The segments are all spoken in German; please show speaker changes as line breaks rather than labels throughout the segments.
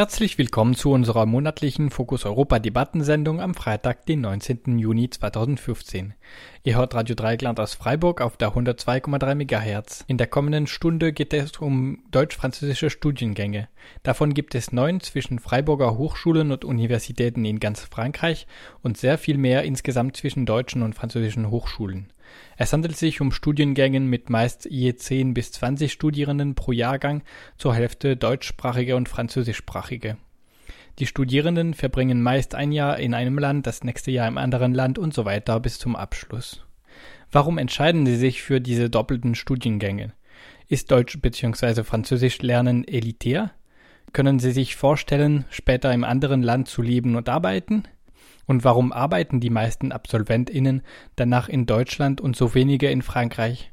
Herzlich willkommen zu unserer monatlichen Fokus Europa Debattensendung am Freitag, den 19. Juni 2015. Ihr hört Radio Dreieckland aus Freiburg auf der 102,3 MHz. In der kommenden Stunde geht es um deutsch-französische Studiengänge. Davon gibt es neun zwischen Freiburger Hochschulen und Universitäten in ganz Frankreich und sehr viel mehr insgesamt zwischen deutschen und französischen Hochschulen. Es handelt sich um Studiengänge mit meist je 10 bis 20 Studierenden pro Jahrgang, zur Hälfte deutschsprachige und französischsprachige. Die Studierenden verbringen meist ein Jahr in einem Land, das nächste Jahr im anderen Land und so weiter bis zum Abschluss. Warum entscheiden sie sich für diese doppelten Studiengänge? Ist Deutsch bzw. Französisch lernen elitär? Können Sie sich vorstellen, später im anderen Land zu leben und arbeiten? Und warum arbeiten die meisten AbsolventInnen danach in Deutschland und so wenige in Frankreich?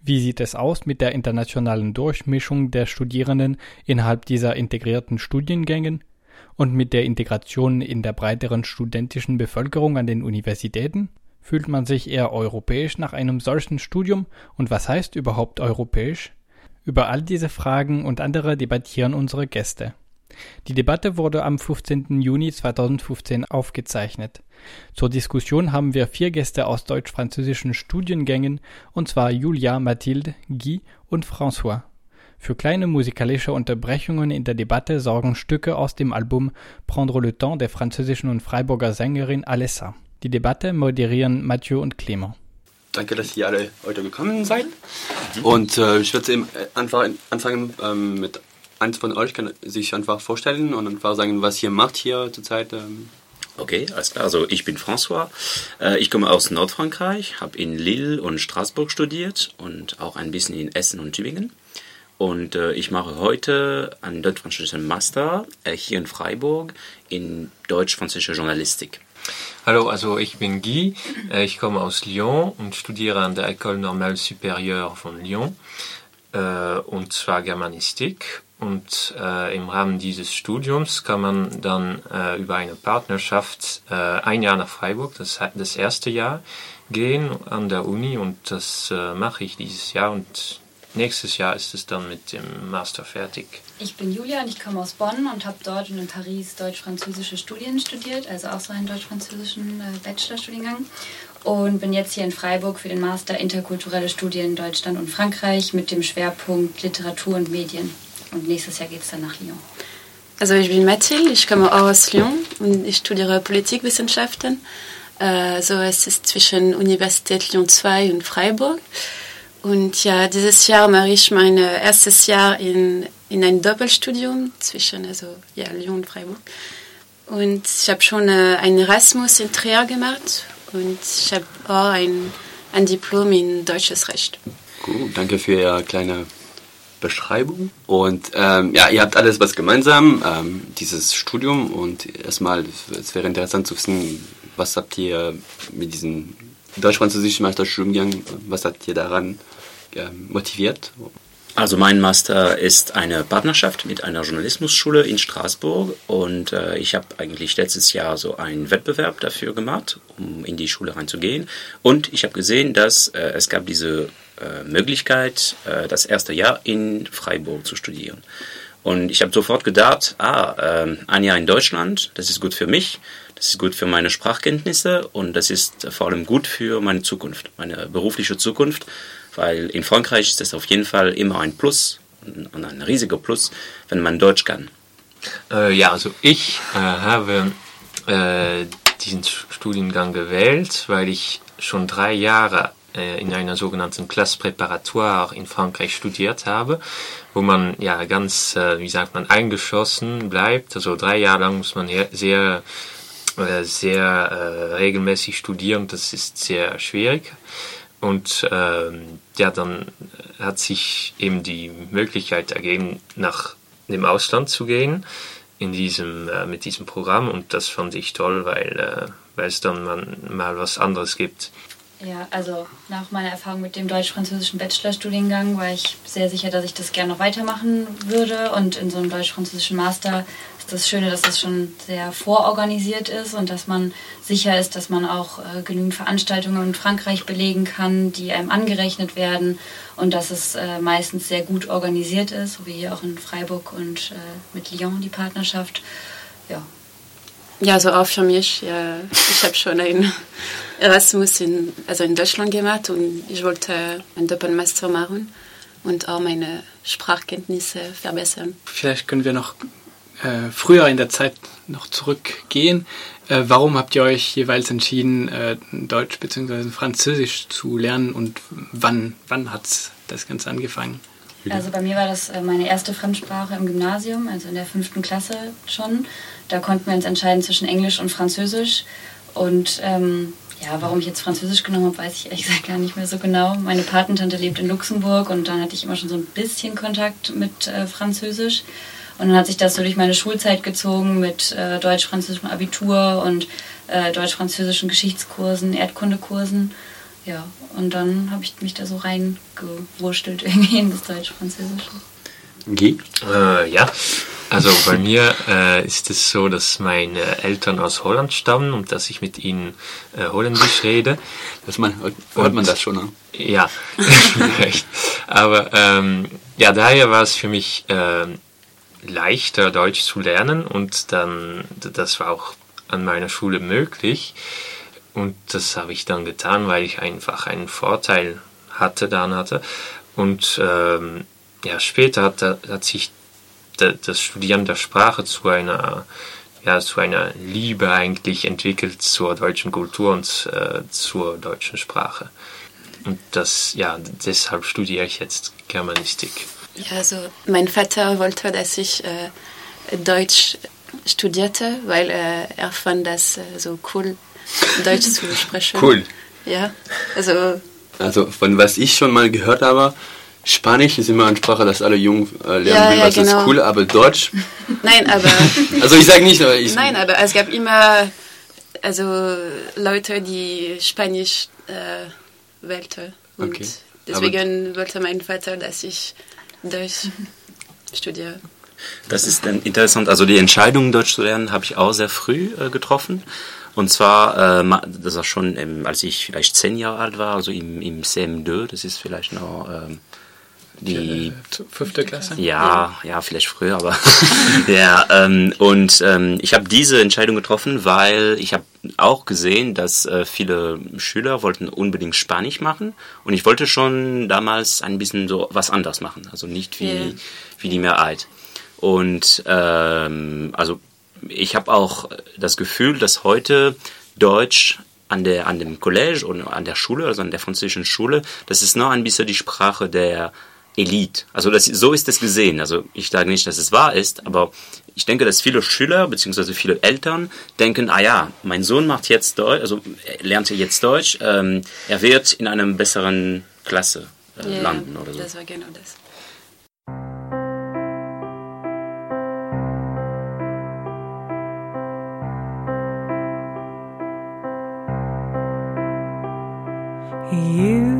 Wie sieht es aus mit der internationalen Durchmischung der Studierenden innerhalb dieser integrierten Studiengängen und mit der Integration in der breiteren studentischen Bevölkerung an den Universitäten? Fühlt man sich eher europäisch nach einem solchen Studium und was heißt überhaupt europäisch? Über all diese Fragen und andere debattieren unsere Gäste. Die Debatte wurde am 15. Juni 2015 aufgezeichnet. Zur Diskussion haben wir vier Gäste aus deutsch-französischen Studiengängen, und zwar Julia, Mathilde, Guy und François. Für kleine musikalische Unterbrechungen in der Debatte sorgen Stücke aus dem Album Prendre le temps der französischen und Freiburger Sängerin Alessa. Die Debatte moderieren Mathieu und Clément.
Danke, dass ihr alle heute gekommen seid. Und äh, ich würde einfach anfangen ähm, mit eins von euch kann sich einfach vorstellen und einfach sagen, was ihr macht hier zurzeit. Ähm.
Okay, alles klar. Also ich bin François. Äh, ich komme aus Nordfrankreich, habe in Lille und Straßburg studiert und auch ein bisschen in Essen und Tübingen. Und äh, ich mache heute einen deutsch-französischen Master äh, hier in Freiburg in deutsch-französischer Journalistik.
Hallo, also ich bin Guy, ich komme aus Lyon und studiere an der École Normale Supérieure von Lyon und zwar Germanistik und äh, im Rahmen dieses Studiums kann man dann äh, über eine Partnerschaft äh, ein Jahr nach Freiburg, das, das erste Jahr, gehen an der Uni und das äh, mache ich dieses Jahr und nächstes Jahr ist es dann mit dem Master fertig.
Ich bin Julia und ich komme aus Bonn und habe dort und in Paris deutsch-französische Studien studiert, also auch so einen deutsch-französischen äh, Bachelorstudiengang und bin jetzt hier in Freiburg für den Master Interkulturelle Studien in Deutschland und Frankreich mit dem Schwerpunkt Literatur und Medien. Und nächstes Jahr geht es dann nach Lyon.
Also ich bin Mathilde, ich komme aus Lyon und ich studiere Politikwissenschaften. Also es ist zwischen Universität Lyon 2 und Freiburg. Und ja, dieses Jahr mache ich mein erstes Jahr in, in ein Doppelstudium zwischen also, ja, Lyon und Freiburg. Und ich habe schon ein Erasmus in Trier gemacht und ich habe auch ein, ein Diplom in deutsches Recht.
Gut, danke für Ihre kleine Beschreibung. Und ähm, ja, ihr habt alles was gemeinsam, ähm, dieses Studium. Und erstmal, es wäre interessant zu wissen, was habt ihr mit diesem deutsch-französischen Masterstudiengang, was hat ihr daran ähm, motiviert?
Also mein Master ist eine Partnerschaft mit einer Journalismusschule in Straßburg und äh, ich habe eigentlich letztes Jahr so einen Wettbewerb dafür gemacht, um in die Schule reinzugehen. Und ich habe gesehen, dass äh, es gab diese Möglichkeit, äh, das erste Jahr in Freiburg zu studieren. Und ich habe sofort gedacht, ah, äh, ein Jahr in Deutschland, das ist gut für mich, das ist gut für meine Sprachkenntnisse und das ist vor allem gut für meine Zukunft, meine berufliche Zukunft, weil in Frankreich ist es auf jeden Fall immer ein Plus und ein riesiger Plus, wenn man Deutsch kann.
Äh, ja, also ich äh, habe äh, diesen Studiengang gewählt, weil ich schon drei Jahre äh, in einer sogenannten Classe Préparatoire in Frankreich studiert habe, wo man ja ganz, äh, wie sagt man, eingeschossen bleibt. Also drei Jahre lang muss man sehr, äh, sehr regelmäßig studieren. Das ist sehr schwierig. Und ähm, ja, dann hat sich eben die Möglichkeit ergeben, nach dem Ausland zu gehen in diesem, äh, mit diesem Programm und das fand ich toll, weil äh, weil es dann mal was anderes gibt.
Ja, also nach meiner Erfahrung mit dem deutsch-französischen Bachelorstudiengang war ich sehr sicher, dass ich das gerne noch weitermachen würde. Und in so einem deutsch-französischen Master ist das Schöne, dass das schon sehr vororganisiert ist und dass man sicher ist, dass man auch äh, genügend Veranstaltungen in Frankreich belegen kann, die einem angerechnet werden und dass es äh, meistens sehr gut organisiert ist, so wie hier auch in Freiburg und äh, mit Lyon die Partnerschaft. Ja,
Ja, so auch für mich. Ja, ich habe schon ein Erasmus in, also in Deutschland gemacht und ich wollte ein Doppelmaster machen und auch meine Sprachkenntnisse verbessern.
Vielleicht können wir noch äh, früher in der Zeit noch zurückgehen. Äh, warum habt ihr euch jeweils entschieden, äh, Deutsch bzw. Französisch zu lernen und wann, wann hat das Ganze angefangen?
Also bei mir war das äh, meine erste Fremdsprache im Gymnasium, also in der fünften Klasse schon. Da konnten wir uns entscheiden zwischen Englisch und Französisch. Und ähm, ja, warum ich jetzt Französisch genommen habe, weiß ich ehrlich gesagt gar nicht mehr so genau. Meine Patentante lebt in Luxemburg und dann hatte ich immer schon so ein bisschen Kontakt mit äh, Französisch. Und dann hat sich das so durch meine Schulzeit gezogen mit äh, deutsch-französischem Abitur und äh, deutsch-französischen Geschichtskursen, Erdkundekursen. Ja, und dann habe ich mich da so reingewurstelt irgendwie in das Deutsch-Französische.
Guy?
Äh, ja, also bei mir äh, ist es so, dass meine Eltern aus Holland stammen und dass ich mit ihnen äh, Holländisch rede.
Das man, hört man das schon, ne?
Ja, vielleicht. Aber ähm, ja, daher war es für mich ähm, leichter, Deutsch zu lernen und dann, das war auch an meiner Schule möglich. Und das habe ich dann getan, weil ich einfach einen Vorteil hatte, dann hatte. Und ähm, ja, später hat, hat sich das Studieren der Sprache zu einer, ja, zu einer Liebe eigentlich entwickelt zur deutschen Kultur und äh, zur deutschen Sprache. Und das, ja, deshalb studiere ich jetzt Germanistik.
Ja, also mein Vater wollte, dass ich äh, Deutsch studierte, weil äh, er fand das äh, so cool, Deutsch zu sprechen.
Cool.
Ja, also.
Also von was ich schon mal gehört habe, Spanisch ist immer eine Sprache, dass alle Jungen äh, lernen
Ja,
will,
ja,
was
genau.
ist cool, aber Deutsch.
Nein, aber.
Also ich sage nicht, aber ich.
Nein, aber es gab immer also Leute, die Spanisch äh, wählten. Und
Okay.
deswegen wollte mein Vater, dass ich Deutsch studiere.
Das ist dann interessant. Also die Entscheidung, Deutsch zu lernen, habe ich auch sehr früh äh, getroffen. Und zwar, äh, das war schon, ähm, als ich vielleicht zehn Jahre alt war, also im, im CM2, das ist vielleicht noch ähm, die
Fünfte Klasse?
ja, ja, vielleicht früher, aber ja. Ähm, und ähm, ich habe diese Entscheidung getroffen, weil ich habe auch gesehen, dass äh, viele Schüler wollten unbedingt Spanisch machen und ich wollte schon damals ein bisschen so was anderes machen, also nicht wie
Ja.
wie die Mehrheit. Und ähm, also ich habe auch das Gefühl, dass heute Deutsch an der an dem College und an der Schule, also an der französischen Schule, das ist noch ein bisschen die Sprache der Elite. Also das, so ist es gesehen. Also ich sage nicht, dass es wahr ist, aber ich denke, dass viele Schüler bzw. viele Eltern denken, ah ja, mein Sohn macht jetzt Deutsch, also er lernt jetzt Deutsch, ähm, er wird in einer besseren Klasse äh,
Ja,
landen oder so.
Das war genau das.
You,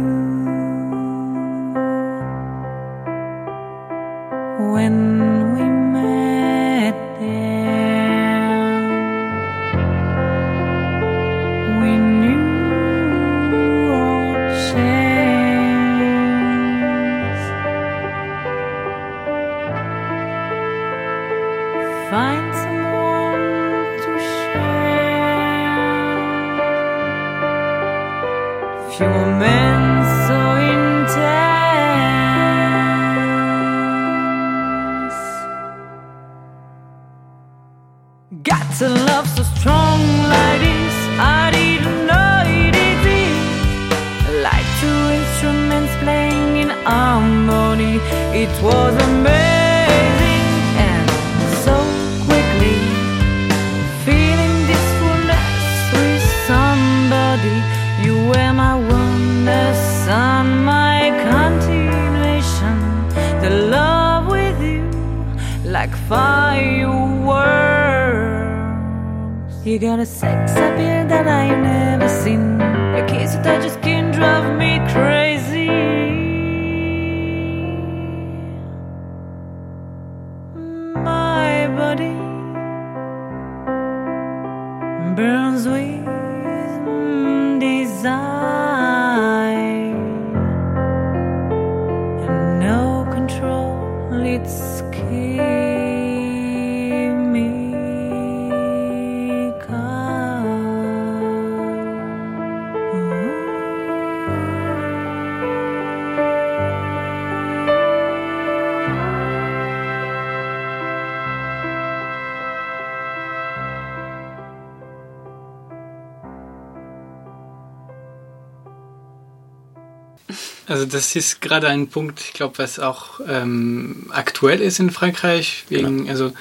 das ist gerade ein Punkt, ich glaube, was auch ähm, aktuell ist in Frankreich. Wegen, genau. Also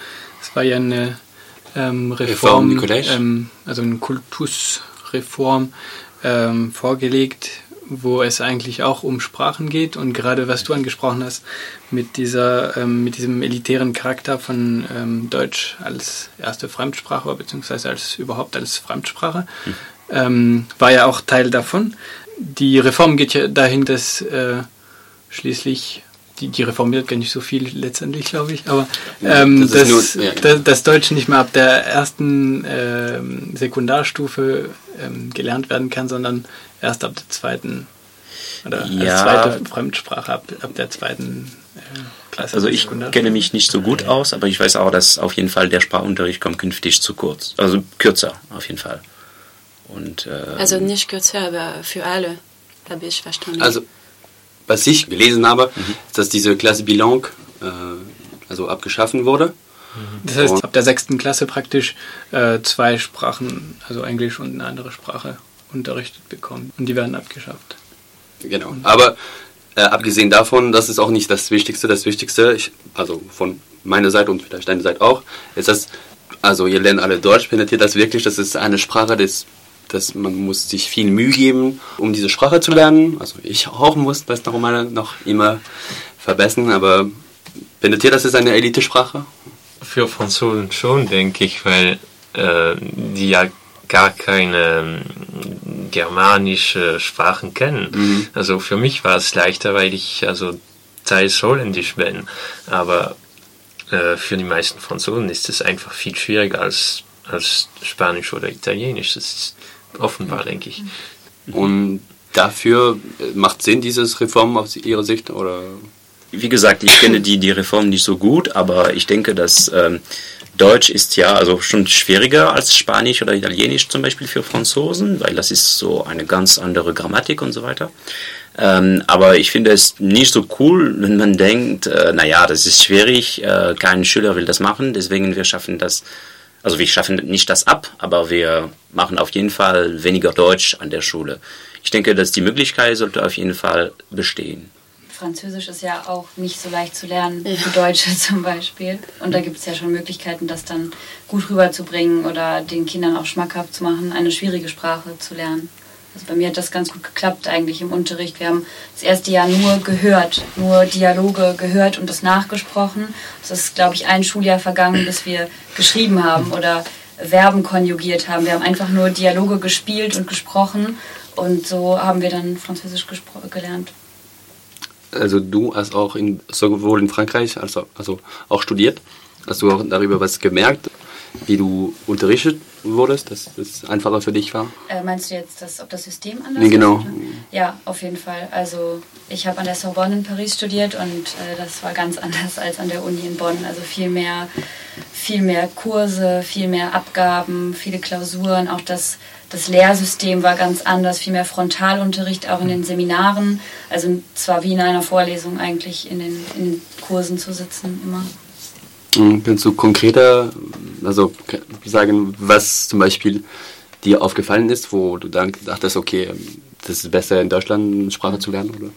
es war ja eine ähm, Reform, Reform ähm, also eine Kultusreform ähm, vorgelegt, wo es eigentlich auch um Sprachen geht und gerade was du angesprochen hast mit dieser ähm, mit diesem elitären Charakter von ähm, Deutsch als erste Fremdsprache beziehungsweise als überhaupt als Fremdsprache mhm. war ja auch Teil davon die Reform geht ja dahin, dass äh, schließlich die, die Reform wird gar nicht so viel letztendlich, glaube ich, aber ähm, das dass, nur, ja, genau. dass, dass Deutsch nicht mehr ab der ersten äh, Sekundarstufe ähm, gelernt werden kann, sondern erst ab der zweiten oder ja. als zweite Fremdsprache ab, ab der zweiten
äh, Klasse. Also ich kenne mich nicht so gut aus, aber ich weiß auch, dass auf jeden Fall der Sprachunterricht kommt künftig zu kurz, also kürzer auf jeden Fall. Und, äh,
also nicht kürzer, aber für alle, habe ich verstanden.
Also, was ich gelesen habe, mhm. ist, dass diese Klasse Bilang äh, also abgeschaffen wurde.
Das heißt, ab der sechsten Klasse praktisch äh, zwei Sprachen, also Englisch und eine andere Sprache, unterrichtet bekommen. Und die werden abgeschafft.
Genau. Aber äh, abgesehen davon, das ist auch nicht das Wichtigste. Das Wichtigste, ich, also von meiner Seite und vielleicht deiner Seite auch, ist das, also ihr lernt alle Deutsch, penetriert das wirklich, das ist eine Sprache des dass man muss sich viel Mühe geben, um diese Sprache zu lernen. Also ich auch muss das noch, mal, noch immer verbessern, aber findet ihr, das ist eine Elite-Sprache?
Für Franzosen schon, denke ich, weil äh, die ja gar keine ähm, germanische Sprachen kennen. Mhm. Also für mich war es leichter, weil ich also teils holländisch bin. Aber äh, für die meisten Franzosen ist es einfach viel schwieriger als, als Spanisch oder Italienisch. Das ist offenbar, denke ich.
Und dafür macht Sinn dieses Reform aus Ihrer Sicht? Oder?
Wie gesagt, ich kenne die, die Reform nicht so gut, aber ich denke, dass ähm, Deutsch ist ja also schon schwieriger als Spanisch oder Italienisch zum Beispiel für Franzosen, weil das ist so eine ganz andere Grammatik und so weiter. Ähm, aber ich finde es nicht so cool, wenn man denkt, äh, naja, das ist schwierig, äh, kein Schüler will das machen, deswegen wir schaffen das also wir schaffen nicht das ab, aber wir machen auf jeden Fall weniger Deutsch an der Schule. Ich denke, dass die Möglichkeit sollte auf jeden Fall bestehen.
Französisch ist ja auch nicht so leicht zu lernen wie Deutsche zum Beispiel. Und da gibt es ja schon Möglichkeiten, das dann gut rüberzubringen oder den Kindern auch schmackhaft zu machen, eine schwierige Sprache zu lernen. Also bei mir hat das ganz gut geklappt eigentlich im Unterricht. Wir haben das erste Jahr nur gehört, nur Dialoge gehört und das nachgesprochen. Es ist, glaube ich, ein Schuljahr vergangen, bis wir geschrieben haben oder Verben konjugiert haben. Wir haben einfach nur Dialoge gespielt und gesprochen und so haben wir dann Französisch gelernt.
Also du hast auch in, sowohl in Frankreich als auch, also auch studiert. Hast du auch darüber was gemerkt? Wie du unterrichtet wurdest, dass das einfacher für dich war?
Äh, meinst du jetzt, dass, ob das System anders
nee, genau.
ist? Ja, auf jeden Fall. Also ich habe an der Sorbonne in Paris studiert und äh, das war ganz anders als an der Uni in Bonn. Also viel mehr, viel mehr Kurse, viel mehr Abgaben, viele Klausuren. Auch das, das Lehrsystem war ganz anders, viel mehr Frontalunterricht, auch in den Seminaren. Also zwar wie in einer Vorlesung eigentlich in den, in den Kursen zu sitzen immer.
Kannst du konkreter also sagen, was zum Beispiel dir aufgefallen ist, wo du dann dachtest, okay, das ist besser in Deutschland Sprache zu lernen? Oder?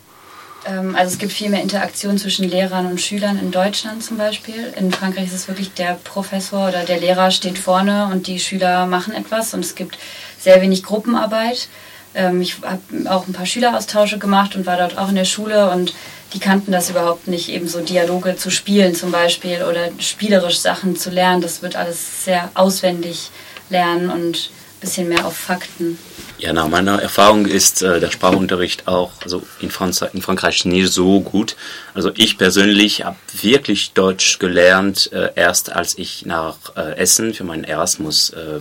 Ähm, also es gibt viel mehr Interaktion zwischen Lehrern und Schülern in Deutschland zum Beispiel. In Frankreich ist es wirklich der Professor oder der Lehrer steht vorne und die Schüler machen etwas und es gibt sehr wenig Gruppenarbeit. Ähm, ich habe auch ein paar Schüleraustausche gemacht und war dort auch in der Schule und die kannten das überhaupt nicht, eben so Dialoge zu spielen zum Beispiel oder spielerisch Sachen zu lernen. Das wird alles sehr auswendig lernen und ein bisschen mehr auf Fakten.
Ja, nach meiner Erfahrung ist äh, der Sprachunterricht auch also in, Franz in Frankreich nicht so gut. Also ich persönlich habe wirklich Deutsch gelernt, äh, erst als ich nach äh, Essen für meinen Erasmus äh,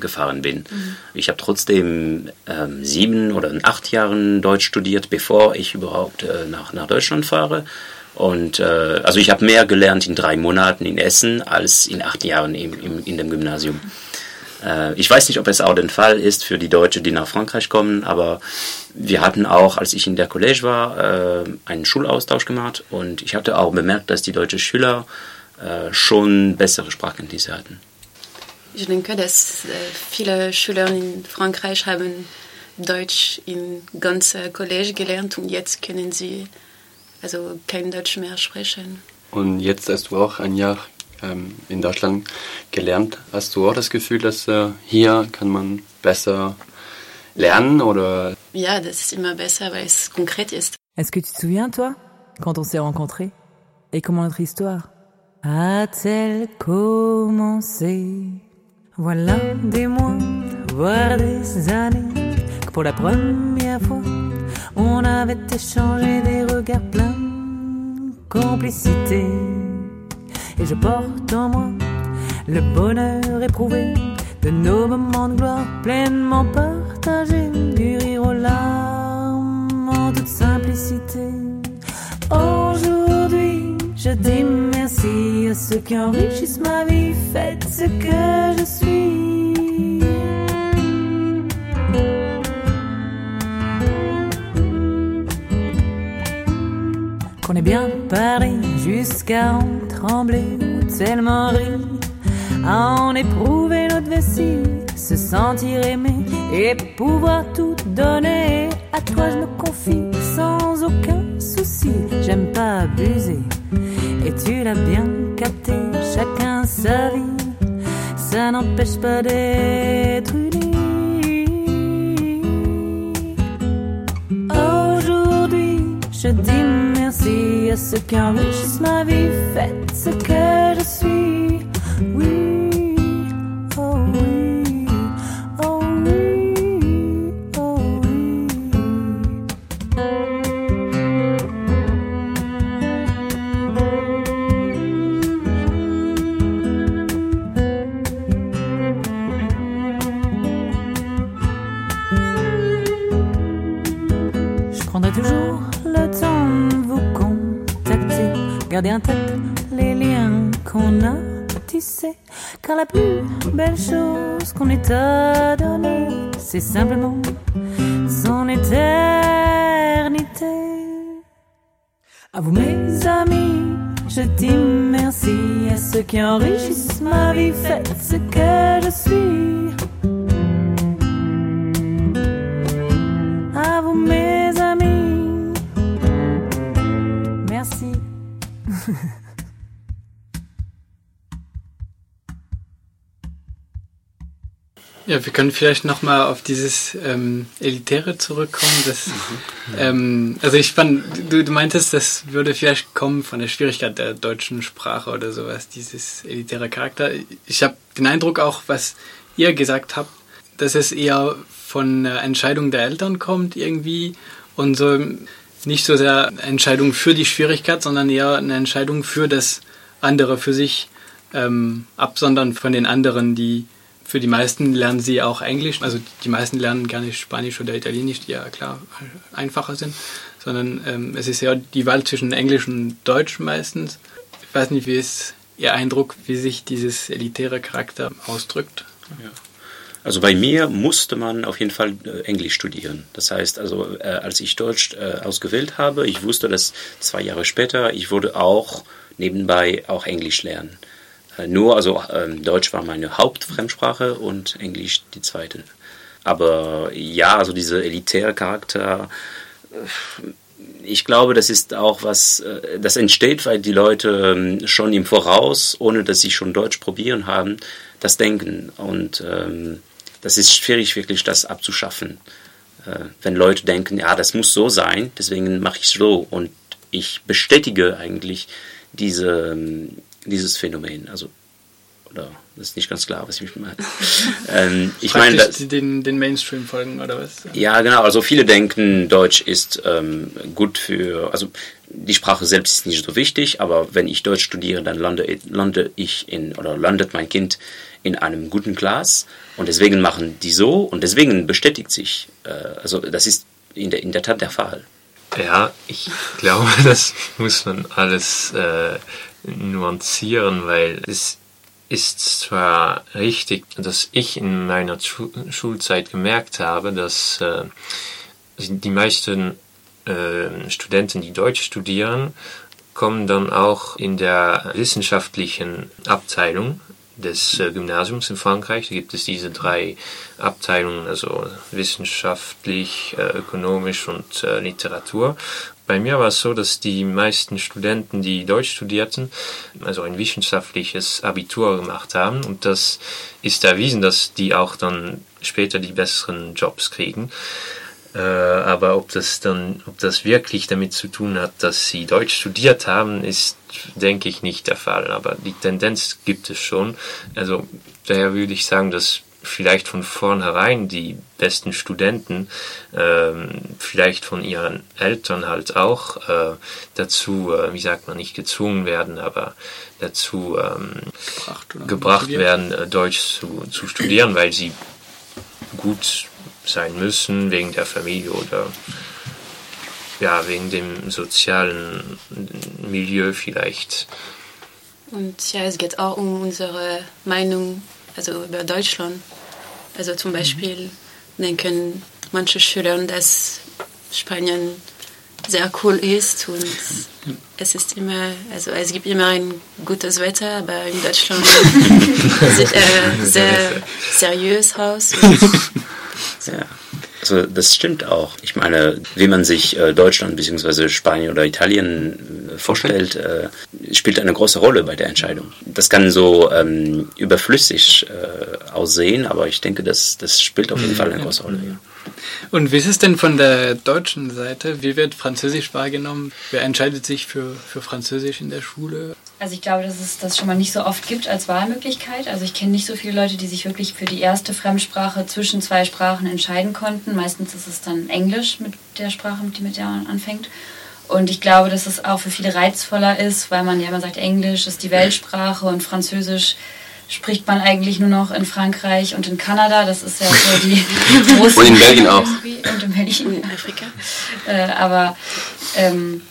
gefahren bin. Mhm. Ich habe trotzdem ähm, sieben oder acht Jahren Deutsch studiert, bevor ich überhaupt äh, nach, nach Deutschland fahre. Und äh, also ich habe mehr gelernt in drei Monaten in Essen als in acht Jahren im, im, in dem Gymnasium. Äh, ich weiß nicht, ob es auch der Fall ist für die Deutschen, die nach Frankreich kommen, aber wir hatten auch, als ich in der College war, äh, einen Schulaustausch gemacht und ich hatte auch bemerkt, dass die deutschen Schüler äh, schon bessere Sprachkenntnisse hatten.
Ich denke, dass äh, viele Schüler in Frankreich haben Deutsch im ganzen College gelernt und jetzt können sie also kein Deutsch mehr sprechen.
Und jetzt hast du auch ein Jahr ähm, in Deutschland gelernt. Hast du auch das Gefühl, dass äh, hier kann man besser lernen oder?
Ja, das ist immer besser, weil es konkret ist.
Est-ce que tu te souviens, toi, quand on s'est rencontrés Et comment notre histoire a-t-elle commencé Voilà des mois, voire des années, que pour la première fois, on avait échangé des regards pleins de complicité. Et je porte en moi le bonheur éprouvé de nos moments de gloire pleinement partagés, du rire aux larmes en toute simplicité. Aujourd'hui, je dis merci à ceux qui enrichissent ma vie, faites ce que je suis. Qu'on est bien parlé jusqu'à en trembler, ou tellement rire, à en éprouver notre vessie, se sentir aimé et pouvoir tout donner. À toi je me confie sans aucun souci, j'aime pas abuser, et tu l'as bien capté, chacun sa vie, ça n'empêche pas d'être unis. Aujourd'hui, je dis merci à ceux qui enrichissent ma vie. Faites ce que je suis. Oui, Car la plus belle chose qu'on ait à donner, c'est simplement son éternité. À vous, mes amis, je dis merci à ceux qui enrichissent ma vie. Faites ce que je suis.
Ja, wir können vielleicht nochmal auf dieses ähm, Elitäre zurückkommen. Das, ähm, also ich fand, du, du meintest, das würde vielleicht kommen von der Schwierigkeit der deutschen Sprache oder sowas, dieses elitäre Charakter. Ich habe den Eindruck auch, was ihr gesagt habt, dass es eher von der Entscheidung der Eltern kommt irgendwie und so nicht so sehr eine Entscheidung für die Schwierigkeit, sondern eher eine Entscheidung für das andere, für sich ähm, absondern von den anderen, die für die meisten lernen sie auch Englisch. Also die meisten lernen gar nicht Spanisch oder Italienisch, die ja klar einfacher sind, sondern ähm, es ist ja die Wahl zwischen Englisch und Deutsch meistens. Ich weiß nicht, wie ist Ihr Eindruck, wie sich dieses elitäre Charakter ausdrückt?
Ja. Also bei mir musste man auf jeden Fall äh, Englisch studieren. Das heißt, also äh, als ich Deutsch äh, ausgewählt habe, ich wusste, dass zwei Jahre später ich würde auch nebenbei auch Englisch lernen. Äh, nur, also ähm, Deutsch war meine Hauptfremdsprache und Englisch die zweite. Aber ja, also dieser elitäre Charakter, äh, ich glaube, das ist auch was, äh, das entsteht, weil die Leute ähm, schon im Voraus, ohne dass sie schon Deutsch probieren haben, das denken. Und ähm, das ist schwierig, wirklich das abzuschaffen. Äh, wenn Leute denken, ja, das muss so sein, deswegen mache ich so. Und ich bestätige eigentlich diese, ähm, dieses Phänomen. Also Oder das ist nicht ganz klar, was ich meine. ähm, ich meine,
Praktisch den, den Mainstream folgen oder was?
ja, genau. Also viele denken, Deutsch ist ähm, gut für, also die Sprache selbst ist nicht so wichtig, aber wenn ich Deutsch studiere, dann lande, lande ich in, oder landet mein Kind in einem guten Class und deswegen machen die so und deswegen bestätigt sich, äh, also das ist in der, in der Tat der Fall.
Ja, ich glaube, das muss man alles äh, nuancieren, weil es ist zwar richtig, dass ich in meiner Schu Schulzeit gemerkt habe, dass äh, die meisten äh, Studenten, die Deutsch studieren, kommen dann auch in der wissenschaftlichen Abteilung des äh, Gymnasiums in Frankreich. Da gibt es diese drei Abteilungen, also wissenschaftlich, äh, ökonomisch und äh, Literatur. Bei mir war es so, dass die meisten Studenten, die Deutsch studierten, also ein wissenschaftliches Abitur gemacht haben. Und das ist erwiesen, dass die auch dann später die besseren Jobs kriegen. Äh, aber ob das dann, ob das wirklich damit zu tun hat, dass sie Deutsch studiert haben, ist, denke ich, nicht der Fall. Aber die Tendenz gibt es schon. Also daher würde ich sagen, dass vielleicht von vornherein die besten Studenten ähm, vielleicht von ihren Eltern halt auch äh, dazu, äh, wie sagt man, nicht gezwungen werden, aber dazu ähm, gebracht, gebracht werden, äh, Deutsch zu, zu studieren, weil sie gut sein müssen wegen der Familie oder ja, wegen dem sozialen Milieu vielleicht.
Und ja, es geht auch um unsere Meinung also über Deutschland. Also zum Beispiel denken manche Schüler, dass Spanien sehr cool ist und es ist immer, also es gibt immer ein gutes Wetter, aber in Deutschland sieht er sehr seriös aus.
Ja. Also das stimmt auch. Ich meine, wie man sich äh, Deutschland bzw. Spanien oder Italien äh, vorstellt, äh, spielt eine große Rolle bei der Entscheidung. Das kann so ähm, überflüssig äh, aussehen, aber ich denke, das, das spielt auf jeden Fall eine große Rolle. Ja.
Und wie ist es denn von der deutschen Seite? Wie wird Französisch wahrgenommen? Wer entscheidet sich für, für Französisch in der Schule?
Also ich glaube, dass es das schon mal nicht so oft gibt als Wahlmöglichkeit. Also ich kenne nicht so viele Leute, die sich wirklich für die erste Fremdsprache zwischen zwei Sprachen entscheiden konnten. Meistens ist es dann Englisch mit der Sprache, die mit der man anfängt. Und ich glaube, dass es auch für viele reizvoller ist, weil man ja immer sagt, Englisch ist die Weltsprache und Französisch spricht man eigentlich nur noch in Frankreich und in Kanada. Das ist ja so die
große. Und in Belgien auch.
Und in Belgien, in Afrika. Äh, aber ähm,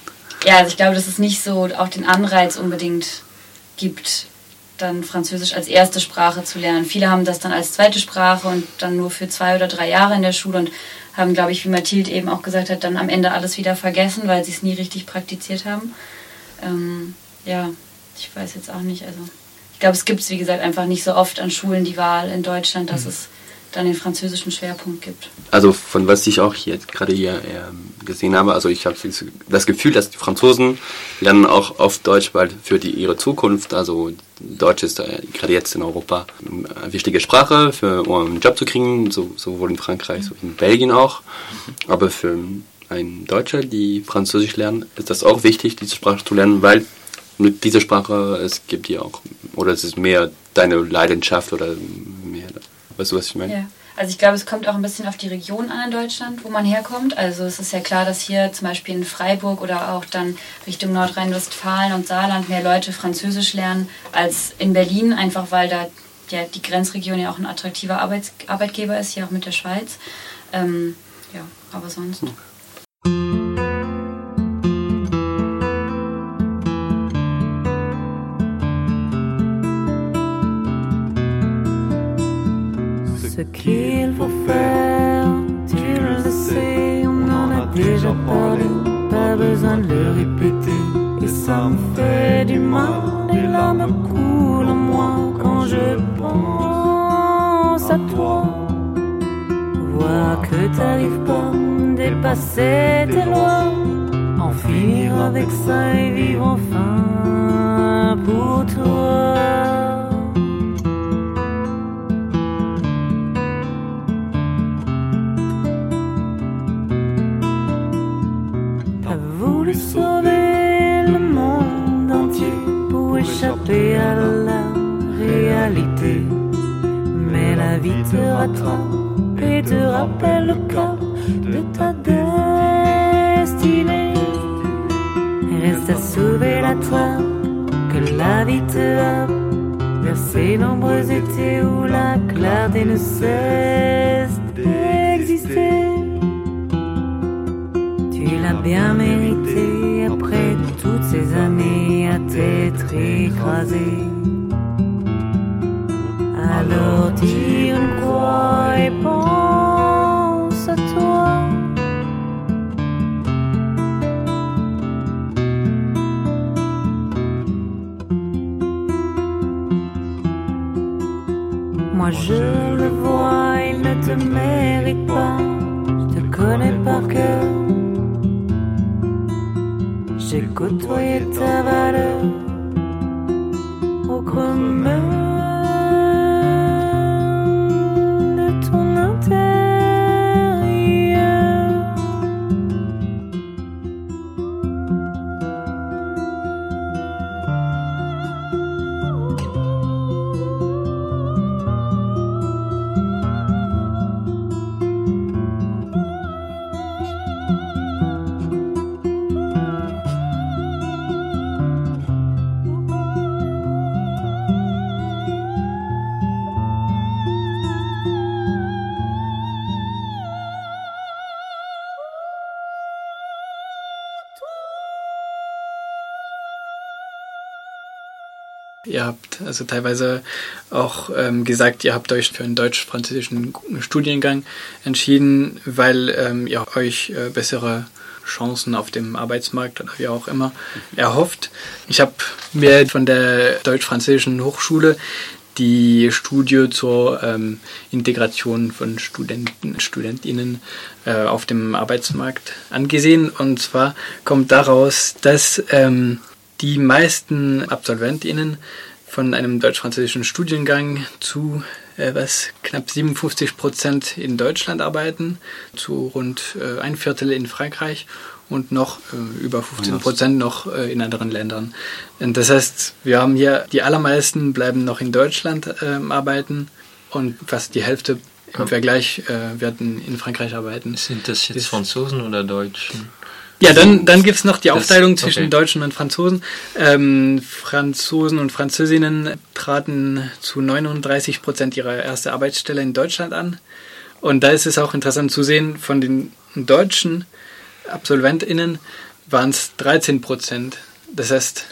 ja, also ich glaube, dass es nicht so auch den Anreiz unbedingt gibt, dann Französisch als erste Sprache zu lernen. Viele haben das dann als zweite Sprache und dann nur für zwei oder drei Jahre in der Schule und haben, glaube ich, wie Mathilde eben auch gesagt hat, dann am Ende alles wieder vergessen, weil sie es nie richtig praktiziert haben. Ähm, ja, ich weiß jetzt auch nicht. Also glaube, es gibt es, wie gesagt, einfach nicht so oft an Schulen die Wahl in Deutschland, dass mhm. es dann den französischen Schwerpunkt gibt.
Also von was ich auch hier gerade hier äh, gesehen habe, also ich habe das Gefühl, dass die Franzosen lernen auch auf Deutsch, weil für die ihre Zukunft, also Deutsch ist äh, gerade jetzt in Europa eine wichtige Sprache, für, um einen Job zu kriegen, so, sowohl in Frankreich, so in Belgien auch. Aber für einen Deutscher, die Französisch lernen, ist das auch wichtig, diese Sprache zu lernen, weil mit dieser Sprache, es gibt dir auch, oder es ist mehr deine Leidenschaft oder mehr, weißt du, was ich meine?
Ja. Also ich glaube, es kommt auch ein bisschen auf die Region an in Deutschland, wo man herkommt. Also es ist ja klar, dass hier zum Beispiel in Freiburg oder auch dann Richtung Nordrhein-Westfalen und Saarland mehr Leute Französisch lernen als in Berlin, einfach weil da ja, die Grenzregion ja auch ein attraktiver Arbeits Arbeitgeber ist, hier auch mit der Schweiz. Ähm, ja, aber sonst.
Ce qu'il faut faire, tu le sais, on en a déjà parlé, pas besoin de le répéter. Et ça me fait du mal, les larmes coulent en moi quand je pense à toi. Vois que t'arrives pas à dépasser tes lois, en finir avec ça et vivre enfin pour toi. Rappelle le cap de ta destinée. Reste à sauver la trappe que la vie te a vers ces nombreux étés où la clarté ne cesse d'exister. Tu l'as bien mérité après toutes ces années à t'être écrasé. Alors dis une croix et pense
Ihr habt also teilweise auch ähm, gesagt, ihr habt euch für einen deutsch-französischen Studiengang entschieden, weil ähm, ihr euch äh, bessere Chancen auf dem Arbeitsmarkt oder wie auch immer erhofft. Ich habe mir von der deutsch-französischen Hochschule die Studie zur ähm, Integration von Studenten, Studentinnen äh, auf dem Arbeitsmarkt angesehen. Und zwar kommt daraus, dass ähm, die meisten Absolventinnen von einem deutsch-französischen Studiengang zu äh, was knapp 57 Prozent in Deutschland arbeiten, zu rund äh, ein Viertel in Frankreich und noch äh, über 15 Prozent noch äh, in anderen Ländern. Und das heißt, wir haben hier die allermeisten bleiben noch in Deutschland ähm, arbeiten und fast die Hälfte im. Vergleich äh, werden in Frankreich arbeiten.
Sind das jetzt Franzosen oder Deutschen?
Ja, dann, dann gibt's noch die
Das-
Aufteilung zwischen
okay.
Deutschen und Franzosen. Ähm, Franzosen und Französinnen traten zu 39 Prozent ihrer erste Arbeitsstelle in Deutschland an. Und da ist es auch interessant zu sehen, von den deutschen AbsolventInnen waren es 13 Prozent. Das heißt,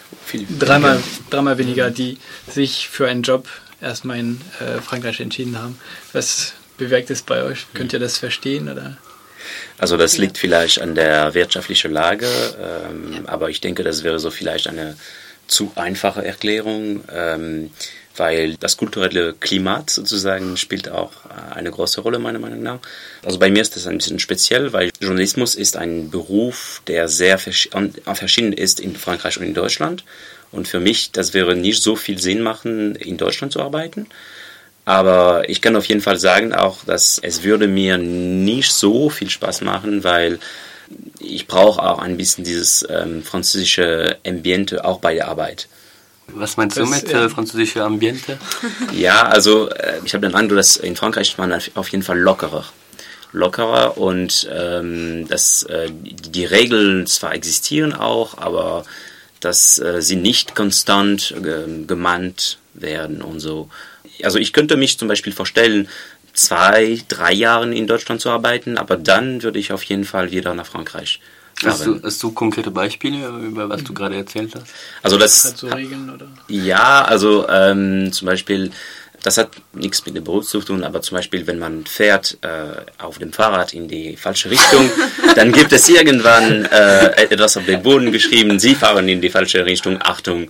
dreimal, dreimal weniger, die sich für einen Job erstmal in äh, Frankreich entschieden haben. Was bewirkt es bei euch? Könnt ihr das verstehen? Oder?
Also das liegt vielleicht an der wirtschaftlichen Lage, ähm, aber ich denke, das wäre so vielleicht eine zu einfache Erklärung, ähm, weil das kulturelle Klimat sozusagen spielt auch äh, eine große Rolle meiner Meinung nach. Also bei mir ist das ein bisschen speziell, weil Journalismus ist ein Beruf, der sehr versch an- verschieden ist in Frankreich und in Deutschland. Und für mich, das wäre nicht so viel Sinn machen, in Deutschland zu arbeiten. Aber ich kann auf jeden Fall sagen auch, dass es würde mir nicht so viel Spaß machen, weil ich brauche auch ein bisschen dieses ähm, französische Ambiente auch bei der Arbeit.
Was meinst du
Das,
mit
ja.
äh, französischer Ambiente?
Ja, also äh, ich habe den Eindruck, dass in Frankreich man auf jeden Fall lockerer. Lockerer und ähm, dass äh, die Regeln zwar existieren auch, aber dass äh, sie nicht konstant äh, gemannt werden und so. Also ich könnte mich zum Beispiel vorstellen, zwei, drei Jahren in Deutschland zu arbeiten, aber dann würde ich auf jeden Fall wieder nach Frankreich
Hast
fahren.
du, hast du konkrete Beispiele, über was du gerade erzählt hast?
Also das
Hat so Regeln oder?
Ja, also ähm, zum Beispiel, das hat nichts mit dem Beruf zu tun, aber zum Beispiel, wenn man fährt äh, auf dem Fahrrad in die falsche Richtung, dann gibt es irgendwann äh, etwas auf den Boden geschrieben, Sie fahren in die falsche Richtung, Achtung.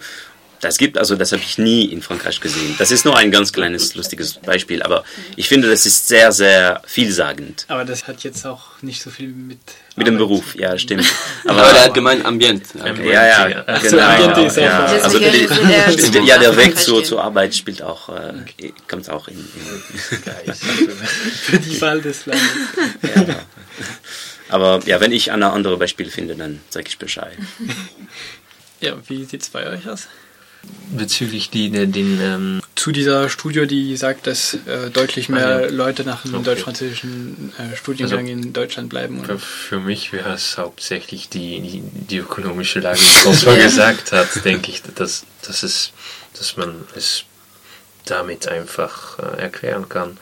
Das gibt also, das habe ich nie in Frankreich gesehen. Das ist nur ein ganz kleines, lustiges Beispiel, aber ich finde, das ist sehr, sehr vielsagend.
Aber das hat jetzt auch nicht so viel mit.
Mit dem Beruf, ja, stimmt.
Aber der hat gemeint Ambient.
Ja, ja,
Ach so,
genau.
Ambiente ist auch
ja.
was.
Also, die, die, ja, der Weg zur, zur Arbeit spielt auch, äh, kommt auch in, in
Für die Wahl des Landes.
ja. Aber ja, wenn ich ein andere Beispiel finde, dann sage ich Bescheid.
Ja, wie sieht es bei euch aus?
Bezüglich die, der, den ähm,
zu dieser Studie, die sagt, dass äh, deutlich mehr
Ah, ja.
Leute nach einem
Okay.
deutsch-französischen äh, Studiengang
Also,
in Deutschland bleiben.
Für, für mich wäre es hauptsächlich die, die, die ökonomische Lage, wie François gesagt hat, denke ich, dass, dass, es, dass man es damit einfach äh, erklären kann.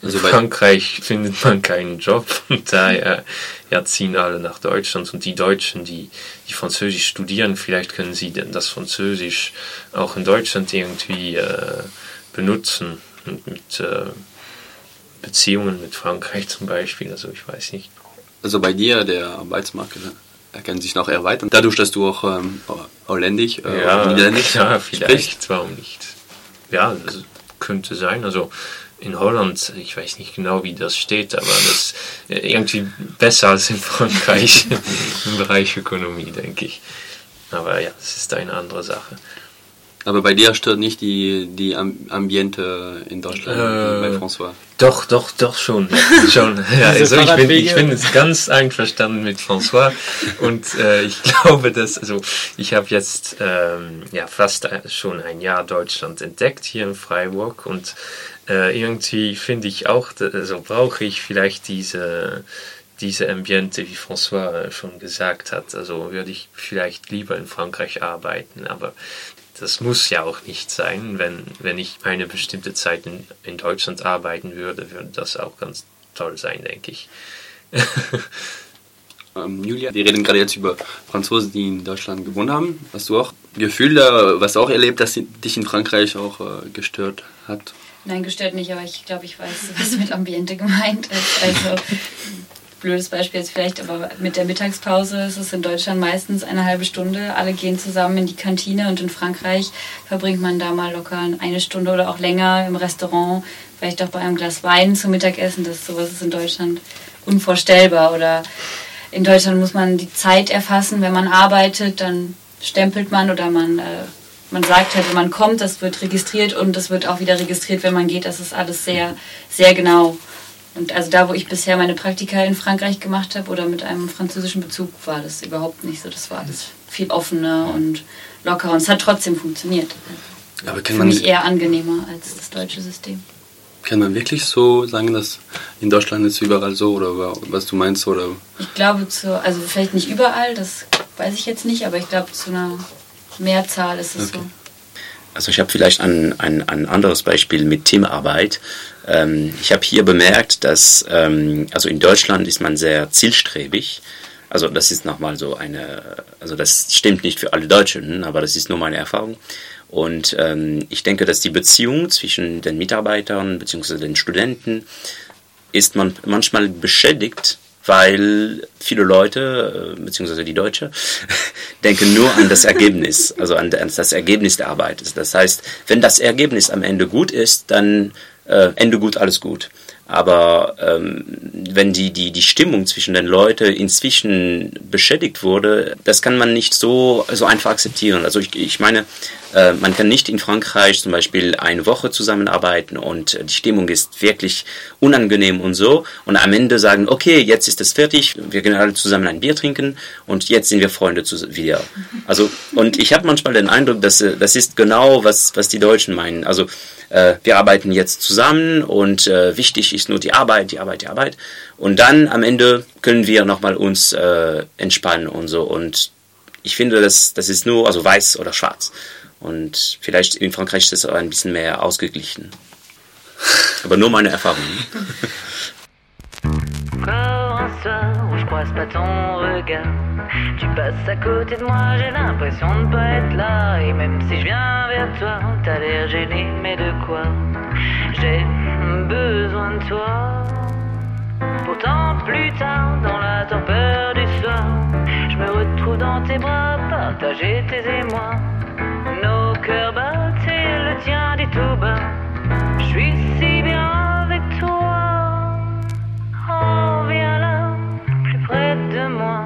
In
Also bei-
Frankreich findet man keinen Job und daher ja, ziehen alle nach Deutschland und die Deutschen, die, die Französisch studieren, vielleicht können sie denn das Französisch auch in Deutschland irgendwie äh, benutzen und mit äh, Beziehungen mit Frankreich zum Beispiel, also ich weiß nicht.
Also bei dir, der Arbeitsmarkt äh, er kann sich noch erweitern. Dadurch, dass du auch ähm, Holländisch, äh,
ja,
Niederländisch
ja,
sprichst.
vielleicht, warum nicht? Ja, das könnte sein. Also in Holland, ich weiß nicht genau, wie das steht, aber das äh, irgendwie besser als in Frankreich im Bereich Ökonomie, denke ich. Aber ja, das ist eine andere Sache.
Aber bei dir stört nicht die, die Am- Ambiente in Deutschland,
Äh,
bei François.
Doch, doch, doch schon. schon. Ja, also ich bin, ich bin jetzt ganz einverstanden mit François und äh, ich glaube, dass, also ich habe jetzt ähm, ja, fast schon ein Jahr Deutschland entdeckt hier in Freiburg und äh, irgendwie finde ich auch, also brauche ich vielleicht diese diese Ambiente, wie François schon gesagt hat. Also würde ich vielleicht lieber in Frankreich arbeiten, aber das muss ja auch nicht sein. Wenn, wenn ich eine bestimmte Zeit in, in Deutschland arbeiten würde, würde das auch ganz toll sein, denke ich.
Ähm, Julia, wir reden gerade jetzt über Franzosen, die in Deutschland gewohnt haben. Hast du auch Gefühle, was auch erlebt, dass sie dich in Frankreich auch äh, gestört hat?
Nein, gestört nicht, aber ich glaube, ich weiß, was mit Ambiente gemeint ist. Also, blödes Beispiel jetzt vielleicht, aber mit der Mittagspause ist es in Deutschland meistens eine halbe Stunde. Alle gehen zusammen in die Kantine und in Frankreich verbringt man da mal locker eine Stunde oder auch länger im Restaurant, vielleicht auch bei einem Glas Wein zum Mittagessen. Das sowas ist in Deutschland unvorstellbar. Oder in Deutschland muss man die Zeit erfassen, wenn man arbeitet, dann stempelt man oder man, äh, man sagt halt, wenn man kommt, das wird registriert und das wird auch wieder registriert, wenn man geht. Das ist alles sehr, sehr genau. Und also da, wo ich bisher meine Praktika in Frankreich gemacht habe oder mit einem französischen Bezug, war das überhaupt nicht so. Das war alles viel offener und locker und es hat trotzdem funktioniert.
Aber
Für
kann man,
mich eher angenehmer als das deutsche System.
kann man wirklich so sagen, dass in Deutschland ist überall so oder was du meinst? Oder
Ich glaube, zu, also vielleicht nicht überall, das weiß ich jetzt nicht, aber ich glaube, zu einer Mehrzahl ist es so.
Also ich habe vielleicht ein, ein, ein anderes Beispiel mit Teamarbeit. Ähm, ich habe hier bemerkt, dass ähm, also in Deutschland ist man sehr zielstrebig. Also das ist nochmal so eine, also das stimmt nicht für alle Deutschen, aber das ist nur meine Erfahrung. Und ähm, ich denke, dass die Beziehung zwischen den Mitarbeitern bzw. den Studenten ist man manchmal beschädigt, weil viele Leute, äh, beziehungsweise die Deutsche, denken nur an das Ergebnis, also an das Ergebnis der Arbeit. Das heißt, wenn das Ergebnis am Ende gut ist, dann äh, Ende gut, alles gut. Aber ähm, wenn die, die, die Stimmung zwischen den Leuten inzwischen beschädigt wurde, das kann man nicht so, so einfach akzeptieren. Also ich, ich meine, äh, man kann nicht in Frankreich zum Beispiel eine Woche zusammenarbeiten und die Stimmung ist wirklich unangenehm und so und am Ende sagen, okay, jetzt ist es fertig, wir gehen alle zusammen ein Bier trinken und jetzt sind wir Freunde wieder. Also und ich habe manchmal den Eindruck, dass äh, das ist genau was was die Deutschen meinen. Also äh, wir arbeiten jetzt zusammen und äh, wichtig ist nur die Arbeit, die Arbeit, die Arbeit und dann am Ende können wir nochmal uns äh, entspannen und so und ich finde, das, das ist nur, also weiß oder schwarz. Und vielleicht in Frankreich ist es auch ein bisschen mehr ausgeglichen. Aber nur meine Erfahrung.
Je croise pas ton regard. J'ai besoin de toi. Pourtant, plus tard, dans la torpeur du soir, je me retrouve dans tes bras, partager tes émois. Nos cœurs battent et le tien dit tout bas. Je suis si bien avec toi. Oh, viens là, plus près de moi.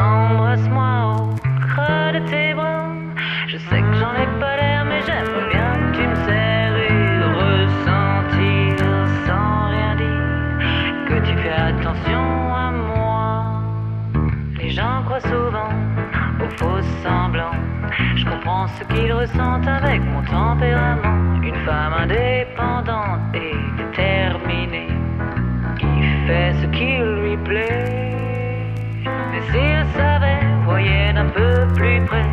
Embrasse-moi au creux de tes bras. Je sais que j'en ai pas l'air, mais j'aimerais attention à moi. Les gens croient souvent aux faux semblants. Je comprends ce qu'ils ressentent avec mon tempérament. femme indépendante et déterminée qui fait ce qui lui plaît. Mais s'il savait, voyait d'un peu plus près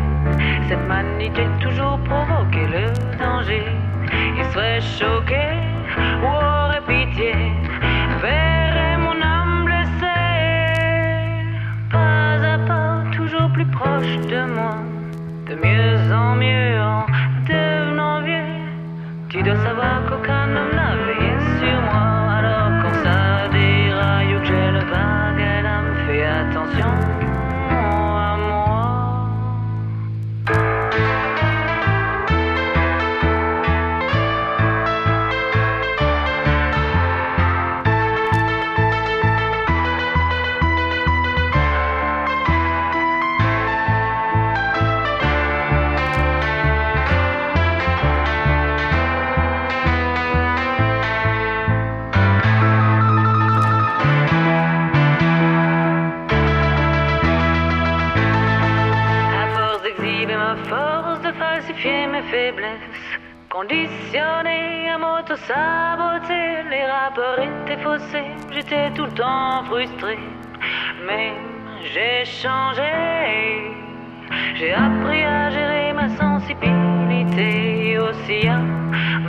cette manité toujours provoquer le danger, il serait choqué ou aurait pitié, proche de moi, de mieux en mieux en devenant vieux. Tu dois savoir qu'aucun homme n'a j'étais tout le temps frustré. Mais j'ai changé, j'ai appris à gérer ma sensibilité aussi à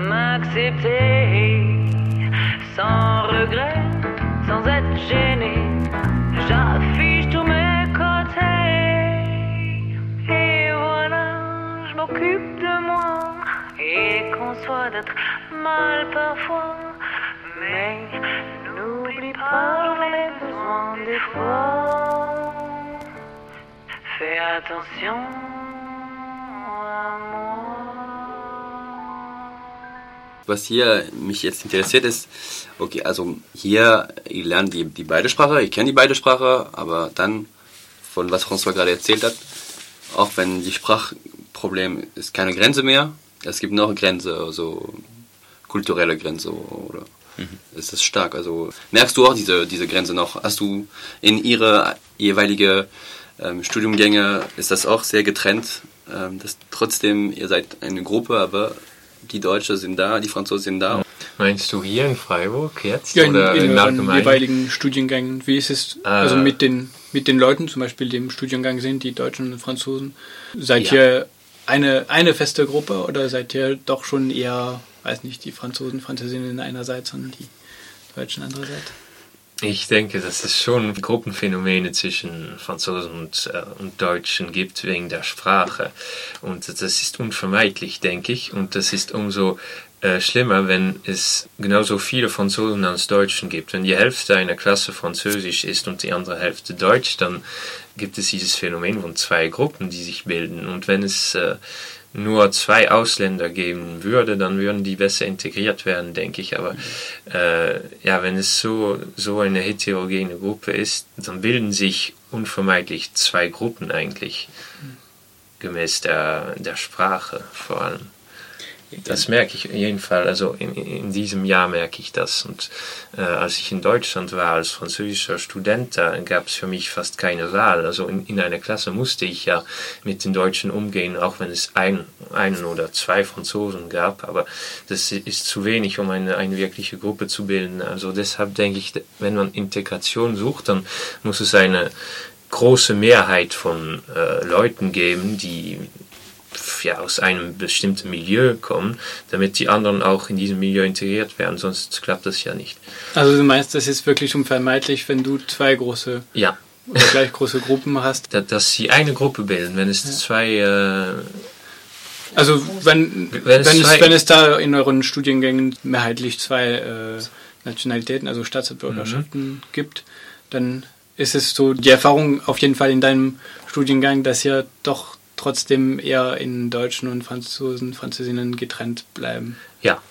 m'accepter sans regret, sans être gêné. J'affiche tous mes côtés. Et voilà, je m'occupe de moi et conçois d'être mal parfois.
Was hier mich jetzt interessiert ist, okay, also hier, ihr lernt die, die beide Sprache, ich kenne die beide Sprache, aber dann, von was François gerade erzählt hat, auch wenn die Sprachproblem ist keine Grenze mehr, es gibt noch Grenze, also kulturelle Grenze oder ist das stark? Also merkst du auch diese, diese Grenze noch? Hast du in ihre jeweilige ähm, Studiumgänge, ist das auch sehr getrennt, ähm, dass trotzdem, ihr seid eine Gruppe, aber die Deutschen sind da, die Franzosen sind da.
Meinst du hier in Freiburg jetzt?
Ja, in,
oder
in
Allgemeinen?
jeweiligen Studiengängen. Wie ist es also mit den, mit den Leuten, zum Beispiel, die im Studiengang sind, die Deutschen und Franzosen? Seid
Ja.
ihr eine, eine feste Gruppe oder seid ihr doch schon eher, weiß nicht, die Franzosen, Französinnen einerseits und die Deutschen andererseits?
Ich denke, dass es schon Gruppenphänomene zwischen Franzosen und, äh, und Deutschen gibt wegen der Sprache. Und das ist unvermeidlich, denke ich. Und das ist umso äh, schlimmer, wenn es genauso viele Franzosen als Deutschen gibt. Wenn die Hälfte einer Klasse Französisch ist und die andere Hälfte Deutsch, dann gibt es dieses Phänomen von zwei Gruppen, die sich bilden. Und wenn es äh, nur zwei Ausländer geben würde, dann würden die besser integriert werden, denke ich. Aber äh, ja, wenn es so, so eine heterogene Gruppe ist, dann bilden sich unvermeidlich zwei Gruppen eigentlich, gemäß der, der Sprache vor allem. Das merke ich jedenfalls, also in, in diesem Jahr merke ich das. Und äh, als ich in Deutschland war als französischer Student, da gab es für mich fast keine Wahl. Also in, in einer Klasse musste ich ja mit den Deutschen umgehen, auch wenn es ein, einen oder zwei Franzosen gab. Aber das ist zu wenig, um eine, eine wirkliche Gruppe zu bilden. Also deshalb denke ich, wenn man Integration sucht, dann muss es eine große Mehrheit von äh, Leuten geben, die ja, aus einem bestimmten Milieu kommen, damit die anderen auch in diesem Milieu integriert werden, sonst klappt das ja nicht.
Also du meinst, das ist wirklich unvermeidlich, wenn du zwei große
Ja.
oder gleich große Gruppen hast?
Dass, dass sie eine Gruppe bilden, wenn es zwei... Äh,
Also wenn,
Wenn
wenn,
es
es,
zwei-
wenn es da in euren Studiengängen mehrheitlich zwei äh, Nationalitäten, also Staatsbürgerschaften
Mhm.
gibt, dann ist es so die Erfahrung auf jeden Fall in deinem Studiengang, dass ihr doch trotzdem eher in Deutschen und Franzosen, Französinnen getrennt bleiben.
Ja.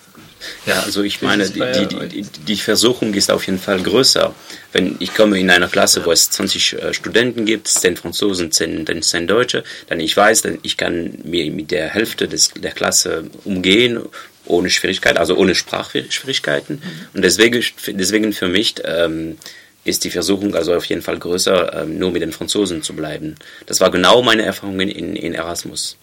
Ja, also ich meine, die, die, die, die Versuchung ist auf jeden Fall größer. Wenn ich komme in einer Klasse, wo es 20 äh, Studenten gibt, 10 Franzosen, 10, 10 Deutsche, dann ich weiß, dann ich kann mir mit der Hälfte des, der Klasse umgehen, ohne Schwierigkeiten, also ohne Sprachschwierigkeiten. Und deswegen, deswegen für mich ähm, ist die Versuchung also auf jeden Fall größer, ähm, nur mit den Franzosen zu bleiben. Das war genau meine Erfahrung in, in Erasmus.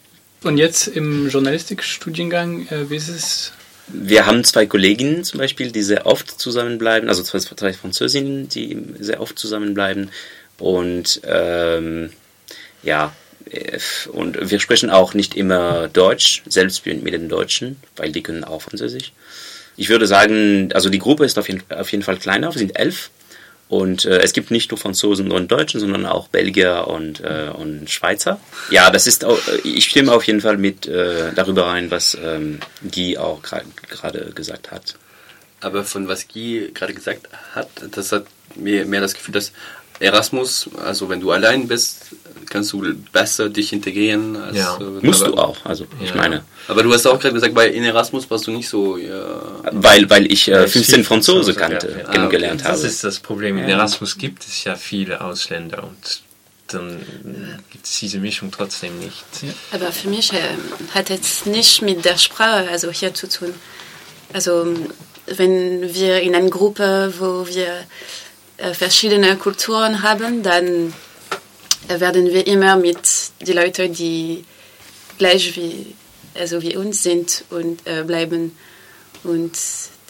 Und jetzt im Journalistikstudiengang, äh, wie ist es
wir haben zwei Kolleginnen zum Beispiel, die sehr oft zusammenbleiben, also zwei, zwei Französinnen, die sehr oft zusammenbleiben. Und ähm, ja, äh, und wir sprechen auch nicht immer Deutsch, selbst mit den Deutschen, weil die können auch Französisch. Ich würde sagen, also die Gruppe ist auf jeden, auf jeden Fall kleiner, wir sind elf. Und äh, es gibt nicht nur Franzosen und Deutschen, sondern auch Belgier und, äh, und Schweizer. Ja, das ist auch, ich stimme auf jeden Fall mit äh, darüber ein, was ähm, Guy auch gerade gesagt hat.
Aber von was Guy gerade gesagt hat, das hat mir mehr das Gefühl, dass Erasmus, also wenn du allein bist, kannst du besser dich integrieren. Als,
ja. Äh, Musst du auch, also ich ja. meine.
Aber du hast auch gerade gesagt, bei in Erasmus warst du nicht so... Ja,
weil, weil ich äh, 15 Franzose kannte, ja. kennengelernt
ah, okay.
habe.
Das ist das Problem. In Erasmus gibt es ja viele Ausländer und dann gibt es diese Mischung trotzdem nicht.
Aber für mich äh, hat es nicht mit der Sprache also hier zu tun. Also wenn wir in einer Gruppe, wo wir äh, verschiedene Kulturen haben, dann äh, werden wir immer mit den Leuten, die gleich wie, also wie uns sind und äh, bleiben. Und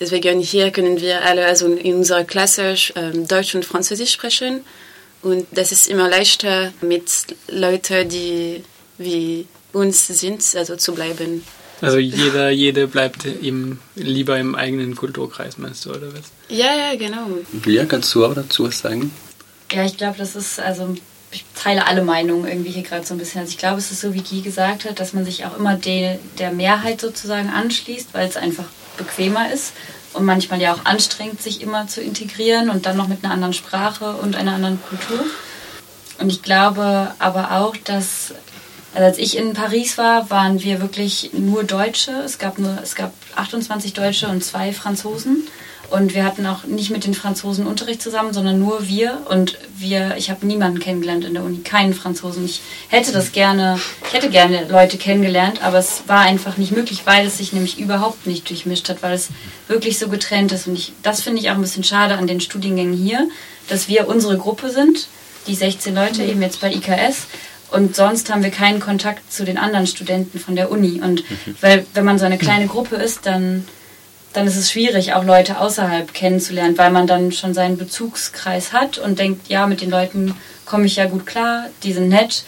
deswegen hier können wir alle also in unserer Klasse äh, Deutsch und Französisch sprechen. Und das ist immer leichter mit Leuten, die wie uns sind, also zu bleiben.
Also jeder, jede bleibt ihm lieber im eigenen Kulturkreis, meinst du, oder was?
Ja, ja, genau.
Ja, kannst du auch dazu was sagen?
Ja, ich glaube, das ist, also ich teile alle Meinungen irgendwie hier gerade so ein bisschen. Also ich glaube, es ist so, wie Guy gesagt hat, dass man sich auch immer de, der Mehrheit sozusagen anschließt, weil es einfach bequemer ist und manchmal ja auch anstrengend, sich immer zu integrieren und dann noch mit einer anderen Sprache und einer anderen Kultur. Und ich glaube aber auch, dass also als ich in Paris war, waren wir wirklich nur Deutsche. Es gab, nur, es gab 28 Deutsche und zwei Franzosen. Und wir hatten auch nicht mit den Franzosen Unterricht zusammen, sondern nur wir. Und wir, ich habe niemanden kennengelernt in der Uni, keinen Franzosen. Ich hätte das gerne, ich hätte gerne Leute kennengelernt, aber es war einfach nicht möglich, weil es sich nämlich überhaupt nicht durchmischt hat, weil es wirklich so getrennt ist. Und ich, das finde ich auch ein bisschen schade an den Studiengängen hier, dass wir unsere Gruppe sind, die 16 Leute, eben jetzt bei IKS, und sonst haben wir keinen Kontakt zu den anderen Studenten von der Uni. Und mhm. weil, wenn man so eine kleine Gruppe ist, dann, dann ist es schwierig, auch Leute außerhalb kennenzulernen, weil man dann schon seinen Bezugskreis hat und denkt, ja, mit den Leuten komme ich ja gut klar, die sind nett.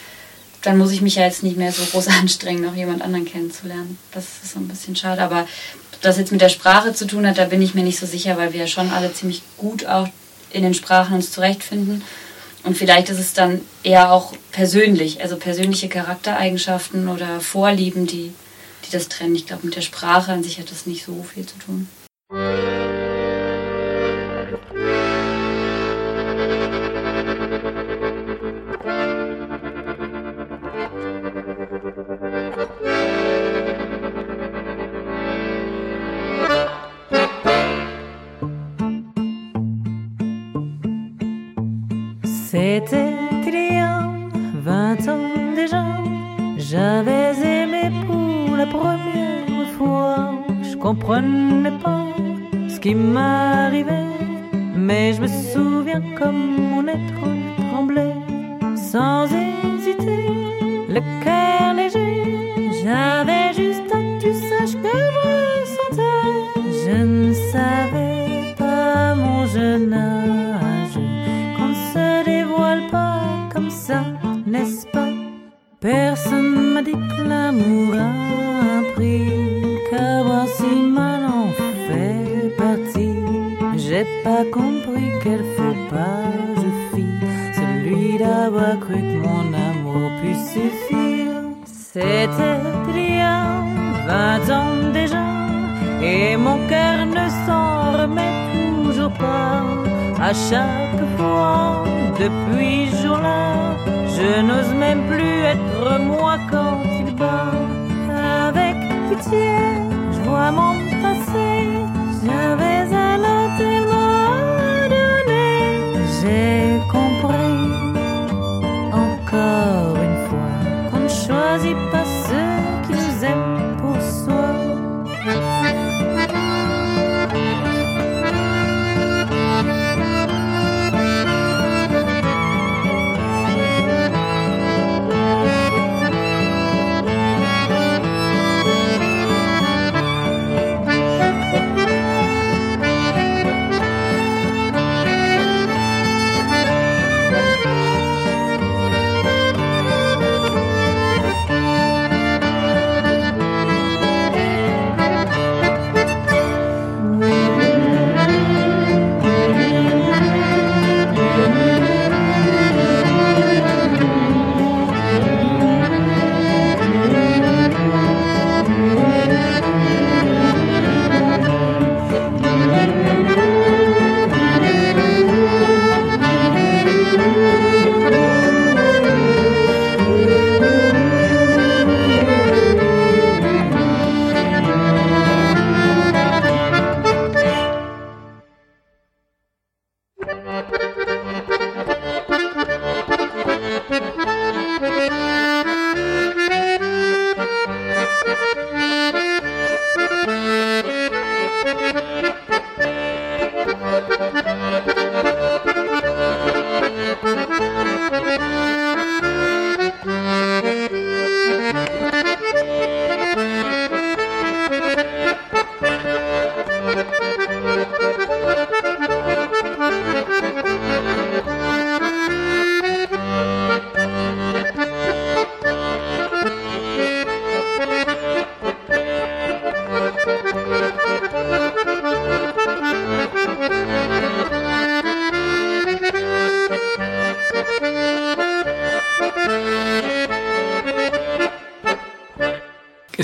Dann muss ich mich ja jetzt nicht mehr so groß anstrengen, noch jemand anderen kennenzulernen. Das ist so ein bisschen schade. Aber das jetzt mit der Sprache zu tun hat, da bin ich mir nicht so sicher, weil wir ja schon alle ziemlich gut auch in den Sprachen uns zurechtfinden. Und vielleicht ist es dann eher auch persönlich, also persönliche Charaktereigenschaften oder Vorlieben, die, die das trennen. Ich glaube, mit der Sprache an sich hat das nicht so viel zu tun.
C'était il y ans déjà. J'avais la première fois. Je comprenais pas ce qui m'arrivait, mais je me souviens comme mon être tremblait. Sans hésiter, le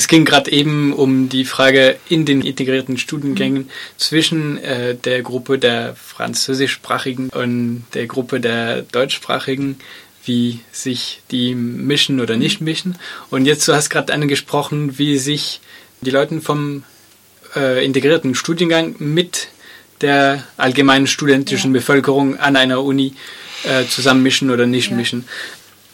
es ging gerade eben um die Frage in den integrierten Studiengängen zwischen äh, der Gruppe der französischsprachigen und der Gruppe der deutschsprachigen, wie sich die mischen oder nicht mischen. Und jetzt, du hast gerade angesprochen, wie sich die Leute vom äh, integrierten Studiengang mit der allgemeinen studentischen Bevölkerung an einer Uni äh, zusammenmischen oder nicht mischen.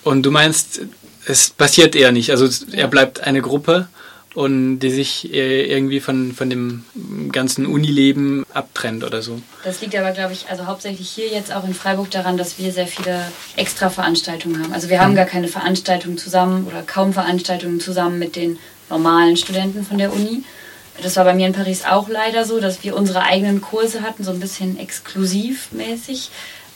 Und du meinst, es passiert eher nicht. Also er bleibt eine Gruppe und die sich äh, irgendwie von, von dem ganzen Unileben abtrennt oder so.
Das liegt aber, glaube ich, also hauptsächlich hier jetzt auch in Freiburg daran, dass wir sehr viele extra Veranstaltungen haben. Also wir haben
Mhm.
gar keine Veranstaltungen zusammen oder kaum Veranstaltungen zusammen mit den normalen Studenten von der Uni. Das war bei mir in Paris auch leider so, dass wir unsere eigenen Kurse hatten, so ein bisschen exklusivmäßig.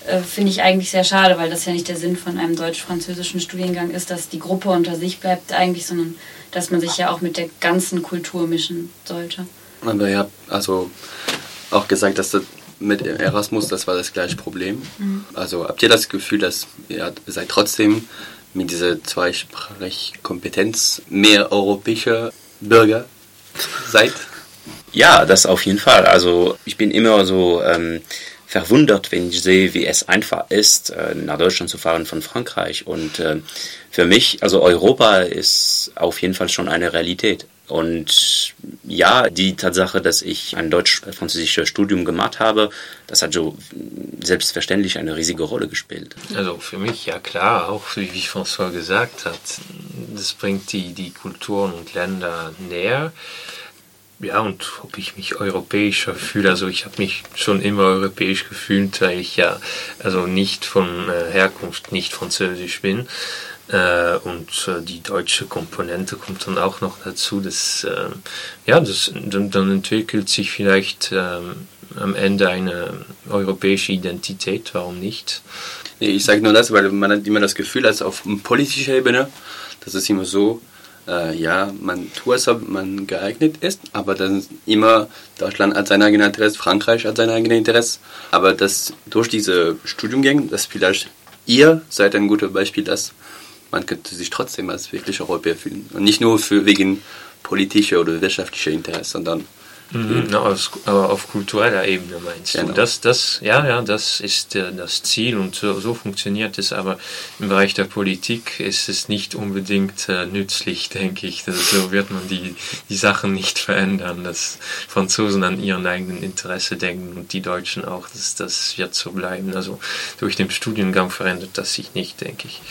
Äh, Finde ich eigentlich sehr schade, weil das ja nicht der Sinn von einem deutsch-französischen Studiengang ist, dass die Gruppe unter sich bleibt eigentlich, sondern dass man sich ja auch mit der ganzen Kultur mischen sollte.
Aber ihr habt also auch gesagt, dass das mit Erasmus, das war das gleiche Problem.
Mhm.
Also habt ihr das Gefühl, dass ihr seid trotzdem mit dieser Zweisprachkompetenz mehr europäische Bürger seid?
Ja, das auf jeden Fall. Also ich bin immer so ähm, verwundert, wenn ich sehe, wie es einfach ist, äh, nach Deutschland zu fahren von Frankreich. Und äh, für mich, also Europa ist auf jeden Fall schon eine Realität. Und ja, die Tatsache, dass ich ein deutsch-französisches Studium gemacht habe, das hat so selbstverständlich eine riesige Rolle gespielt.
Also für mich ja klar, auch wie, François gesagt hat, das bringt die, die Kulturen und Länder näher. Ja, und ob ich mich europäischer fühle, also ich habe mich schon immer europäisch gefühlt, weil ich ja also nicht von äh, Herkunft nicht französisch bin. Äh, und äh, die deutsche Komponente kommt dann auch noch dazu. Dass, äh, ja, das, dann, dann entwickelt sich vielleicht ähm, am Ende eine europäische Identität, warum nicht?
Ich sage nur das, weil man hat immer das Gefühl, dass auf politischer Ebene, das ist immer so, äh, ja, man tut es, ob man geeignet ist, aber dann immer Deutschland hat sein eigenes Interesse, Frankreich hat sein eigenes Interesse, aber das durch diese Studiengänge, das vielleicht ihr seid ein gutes Beispiel, dass man könnte sich trotzdem als wirklich Europäer fühlen. Und nicht nur für wegen politischer oder wirtschaftlicher Interesse, sondern
Mhm, na, aber auf kultureller Ebene meinst
Genau.
du? Das, das, ja, ja, das ist äh, das Ziel und so, so funktioniert es. Aber im Bereich der Politik ist es nicht unbedingt äh, nützlich, denke ich. Das, so wird man die, die Sachen nicht verändern, dass Franzosen an ihren eigenen Interesse denken und die Deutschen auch. Das, das wird so bleiben. Also durch den Studiengang verändert das sich nicht, denke ich.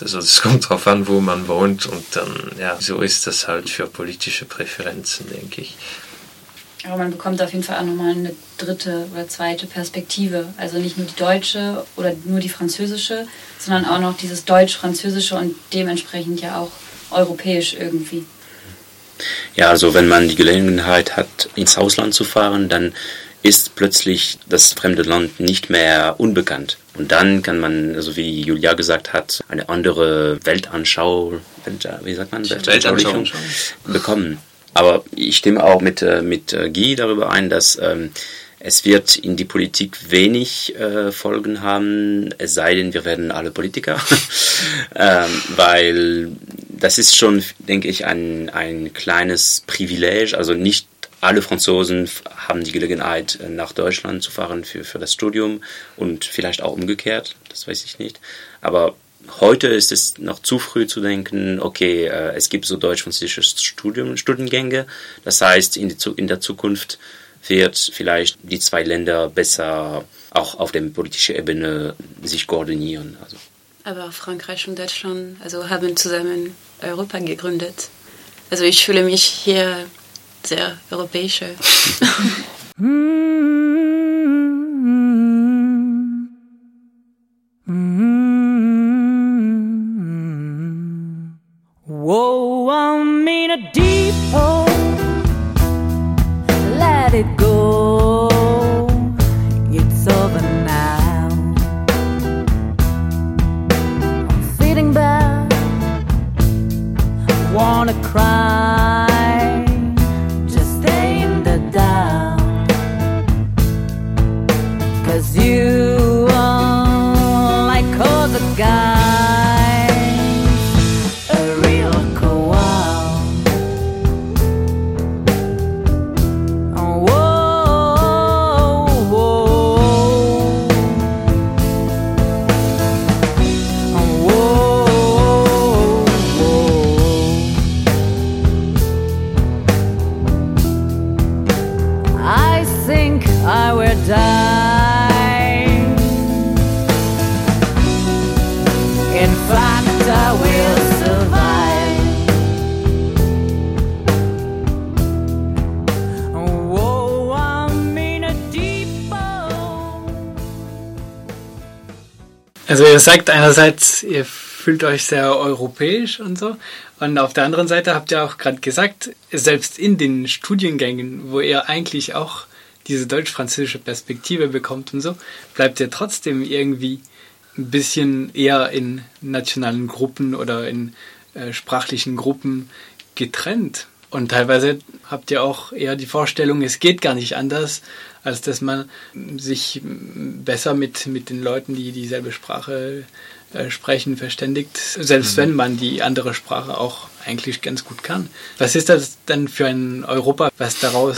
Also es kommt darauf an, wo man wohnt und dann, ja, so ist das halt für politische Präferenzen, denke ich.
Aber man bekommt auf jeden Fall auch nochmal eine dritte oder zweite Perspektive. Also nicht nur die deutsche oder nur die französische, sondern auch noch dieses deutsch-französische und dementsprechend ja auch europäisch irgendwie.
Ja, also wenn man die Gelegenheit hat, ins Ausland zu fahren, dann ist plötzlich das fremde Land nicht mehr unbekannt. Und dann kann man, also wie Julia gesagt hat, eine andere Weltanschau, Welt, wie sagt man,
Weltanschauung.
bekommen. Aber ich stimme auch mit, äh, mit äh, Guy darüber ein, dass ähm, es wird in die Politik wenig äh, Folgen haben, es sei denn, wir werden alle Politiker. ähm, weil das ist schon, denke ich, ein, ein kleines Privileg. Also nicht alle Franzosen haben die Gelegenheit, äh, nach Deutschland zu fahren für, für das Studium und vielleicht auch umgekehrt, das weiß ich nicht. Aber heute ist es noch zu früh zu denken, okay, äh, es gibt so deutsch-französische Studium, Studiengänge. Das heißt, in, die, in der Zukunft wird vielleicht die zwei Länder besser auch auf der politischen Ebene sich koordinieren. Also.
Aber Frankreich und Deutschland also haben zusammen Europa gegründet. Also ich fühle mich hier sehr europäisch.
go.
Also ihr sagt einerseits, ihr fühlt euch sehr europäisch und so. Und auf der anderen Seite habt ihr auch gerade gesagt, selbst in den Studiengängen, wo ihr eigentlich auch diese deutsch-französische Perspektive bekommt und so, bleibt ihr trotzdem irgendwie ein bisschen eher in nationalen Gruppen oder in äh, sprachlichen Gruppen getrennt. Und teilweise habt ihr auch eher die Vorstellung, es geht gar nicht anders, als dass man sich besser mit, mit den Leuten, die dieselbe Sprache sprechen, verständigt, selbst mhm. wenn man die andere Sprache auch eigentlich ganz gut kann. Was ist das denn für ein Europa, was daraus,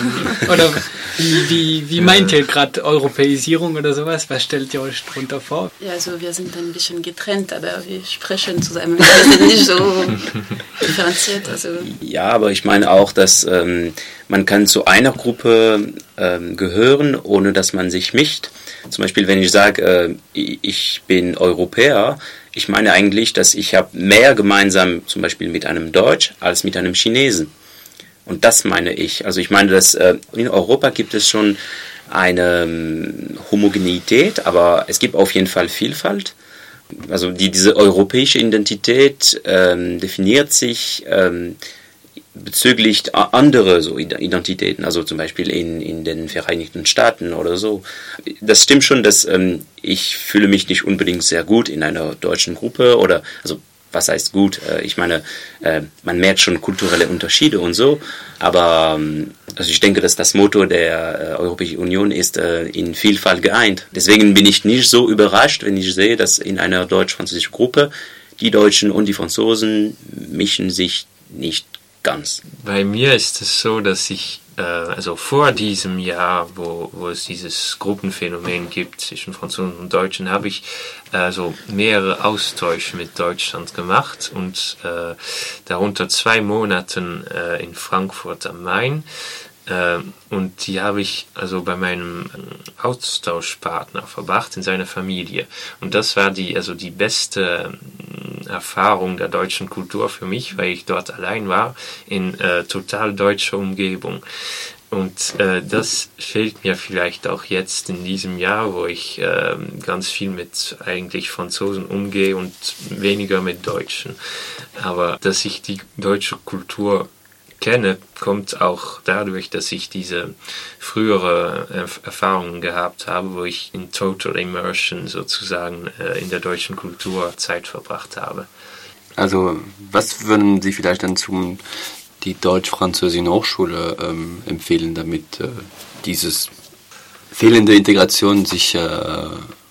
ähm, oder wie, wie, wie meint ihr gerade Europäisierung oder sowas? Was stellt ihr euch darunter vor?
Ja, also wir sind ein bisschen getrennt, aber wir sprechen zusammen. Wir sind nicht so differenziert. Also.
Ja, aber ich meine auch, dass ähm, man kann zu einer Gruppe ähm, gehören, ohne dass man sich mischt. Zum Beispiel, wenn ich sage, äh, ich bin Europäer, ich meine eigentlich, dass ich habe mehr gemeinsam zum Beispiel mit einem Deutsch als mit einem Chinesen. Und das meine ich. Also ich meine, dass äh, in Europa gibt es schon eine ähm, Homogenität, aber es gibt auf jeden Fall Vielfalt. Also die, diese europäische Identität ähm, definiert sich ähm, bezüglich andere so Identitäten, also zum Beispiel in, in den Vereinigten Staaten oder so. Das stimmt schon, dass ähm, ich fühle mich nicht unbedingt sehr gut in einer deutschen Gruppe oder also was heißt gut? Äh, ich meine, äh, man merkt schon kulturelle Unterschiede und so, aber ähm, also ich denke, dass das Motto der äh, Europäischen Union ist in Vielfalt geeint. Deswegen bin ich nicht so überrascht, wenn ich sehe, dass in einer deutsch-französischen Gruppe die Deutschen und die Franzosen mischen sich nicht ganz.
Bei mir ist es so, dass ich, äh, also vor diesem Jahr, wo, wo es dieses Gruppenphänomen gibt zwischen Franzosen und Deutschen, habe ich also mehrere Austausche mit Deutschland gemacht und äh, darunter zwei Monaten äh, in Frankfurt am Main. Ähm, und die habe ich also bei meinem Austauschpartner verbracht in seiner Familie. Und das war die, also die beste ähm, Erfahrung der deutschen Kultur für mich, weil ich dort allein war, in äh, total deutscher Umgebung. Und äh, das fehlt mir vielleicht auch jetzt in diesem Jahr, wo ich äh, ganz viel mit eigentlich Franzosen umgehe und weniger mit Deutschen. Aber dass ich die deutsche Kultur kenne, kommt auch dadurch, dass ich diese frühere Erfahrungen gehabt habe, wo ich in Total Immersion sozusagen äh, in der deutschen Kultur Zeit verbracht habe.
Also, was würden Sie vielleicht dann zum die deutsch-französische Hochschule ähm, empfehlen, damit äh, dieses fehlende Integration sich äh,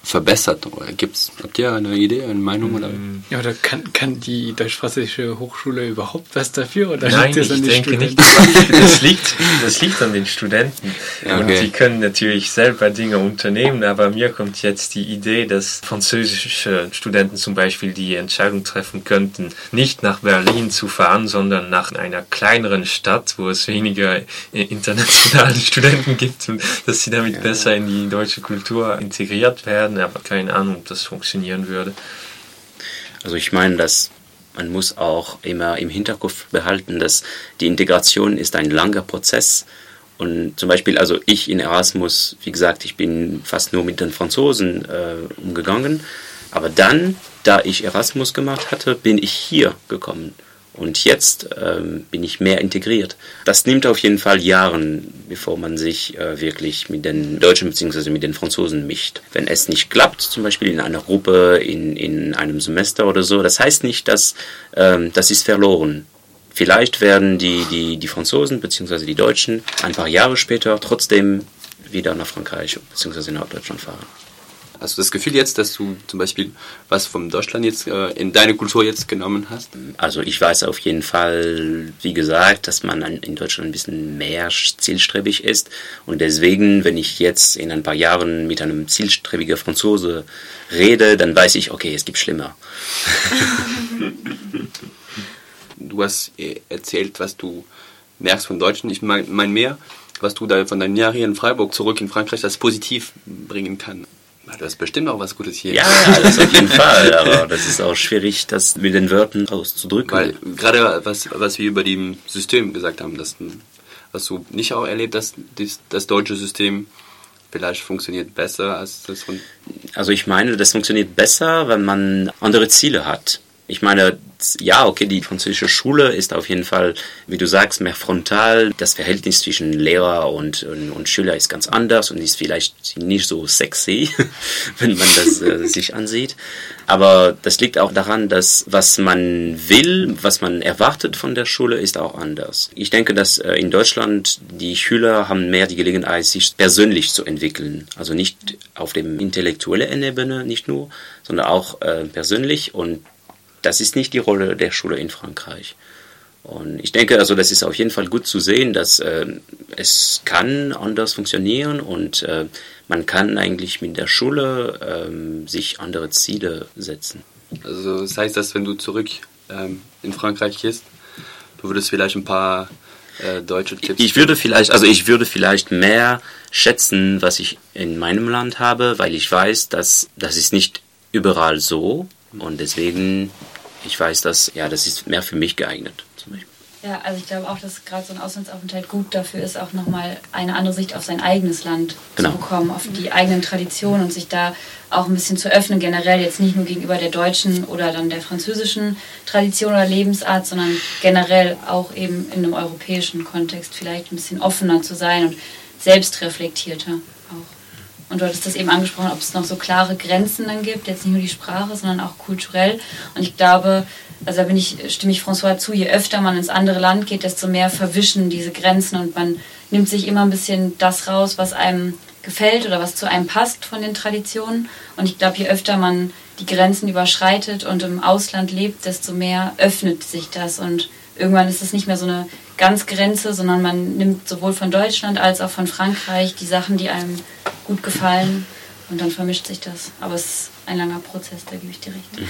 verbessert? Oder gibt's, habt ihr eine Idee, eine Meinung? Oder?
Ja, oder kann, kann die deutsch-französische Hochschule überhaupt was dafür? Oder
Nein,
liegt
ich denke Studenten? nicht. Das liegt, das liegt an den Studenten. Okay. Und die können natürlich selber Dinge unternehmen, aber mir kommt jetzt die Idee, dass französische Studenten zum Beispiel die Entscheidung treffen könnten, nicht nach Berlin zu fahren, sondern nach einer kleineren Stadt, wo es weniger internationale Studenten gibt und dass sie damit ja. besser in die deutsche Kultur integriert werden aber keine Ahnung, ob das funktionieren würde.
Also ich meine, dass man muss auch immer im Hinterkopf behalten, dass die Integration ist ein langer Prozess. Und zum Beispiel, also ich in Erasmus, wie gesagt, ich bin fast nur mit den Franzosen äh, umgegangen. Aber dann, da ich Erasmus gemacht hatte, bin ich hier gekommen. Und jetzt ähm, bin ich mehr integriert. Das nimmt auf jeden Fall Jahre, bevor man sich äh, wirklich mit den Deutschen bzw. mit den Franzosen mischt. Wenn es nicht klappt, zum Beispiel in einer Gruppe, in, in einem Semester oder so, das heißt nicht, dass ähm, das ist verloren. Vielleicht werden die, die, die Franzosen bzw. die Deutschen ein paar Jahre später trotzdem wieder nach Frankreich bzw. nach Deutschland fahren.
Hast du das Gefühl jetzt, dass du zum Beispiel was von Deutschland jetzt äh, in deine Kultur jetzt genommen hast?
Also ich weiß auf jeden Fall, wie gesagt, dass man in Deutschland ein bisschen mehr zielstrebig ist. Und deswegen, wenn ich jetzt in ein paar Jahren mit einem zielstrebigen Franzose rede, dann weiß ich, okay, es gibt schlimmer.
du hast äh, erzählt, was du merkst von Deutschen. Ich meine mein mehr, was du da von deinen Jahren hier in Freiburg zurück in Frankreich als positiv bringen kann. Du hast bestimmt auch was Gutes hier.
Ja, das auf jeden Fall. Aber das ist auch schwierig, das mit den Wörtern auszudrücken.
Weil gerade was, was wir über dem System gesagt haben, dass, was du nicht auch erlebt hast, das, das deutsche System, vielleicht funktioniert besser als das von.
Also ich meine, das funktioniert besser, wenn man andere Ziele hat. Ich meine, ja, okay, die französische Schule ist auf jeden Fall, wie du sagst, mehr frontal. Das Verhältnis zwischen Lehrer und, und, und Schüler ist ganz anders und ist vielleicht nicht so sexy, wenn man das äh, sich ansieht. Aber das liegt auch daran, dass was man will, was man erwartet von der Schule, ist auch anders. Ich denke, dass äh, in Deutschland die Schüler haben mehr die Gelegenheit, sich persönlich zu entwickeln. Also nicht auf dem intellektuellen Ebene, nicht nur, sondern auch äh, persönlich und das ist nicht die Rolle der Schule in Frankreich. Und ich denke, also das ist auf jeden Fall gut zu sehen, dass äh, es kann anders funktionieren und äh, man kann eigentlich mit der Schule ähm, sich andere Ziele setzen.
Also das heißt, dass wenn du zurück ähm, in Frankreich gehst, du würdest vielleicht ein paar äh, deutsche Tipps.
Ich würde vielleicht, also ich würde vielleicht mehr schätzen, was ich in meinem Land habe, weil ich weiß, dass das ist nicht überall so und deswegen, ich weiß, dass, ja, das ist mehr für mich geeignet. Zum Beispiel.
Ja, also ich glaube auch, dass gerade so ein Auslandsaufenthalt gut dafür ist, auch nochmal eine andere Sicht auf sein eigenes Land
Genau.
zu bekommen, auf die eigenen Traditionen und sich da auch ein bisschen zu öffnen, generell jetzt nicht nur gegenüber der deutschen oder dann der französischen Tradition oder Lebensart, sondern generell auch eben in einem europäischen Kontext vielleicht ein bisschen offener zu sein und selbstreflektierter. Und du hattest das eben angesprochen, ob es noch so klare Grenzen dann gibt, jetzt nicht nur die Sprache, sondern auch kulturell. Und ich glaube, also da bin ich, stimme ich François zu, je öfter man ins andere Land geht, desto mehr verwischen diese Grenzen und man nimmt sich immer ein bisschen das raus, was einem gefällt oder was zu einem passt von den Traditionen. Und ich glaube, je öfter man die Grenzen überschreitet und im Ausland lebt, desto mehr öffnet sich das. Und irgendwann ist es nicht mehr so eine ganz Grenze, sondern man nimmt sowohl von Deutschland als auch von Frankreich die Sachen, die einem gut gefallen. Und dann vermischt sich das. Aber es ist ein langer Prozess, da gebe ich dir recht.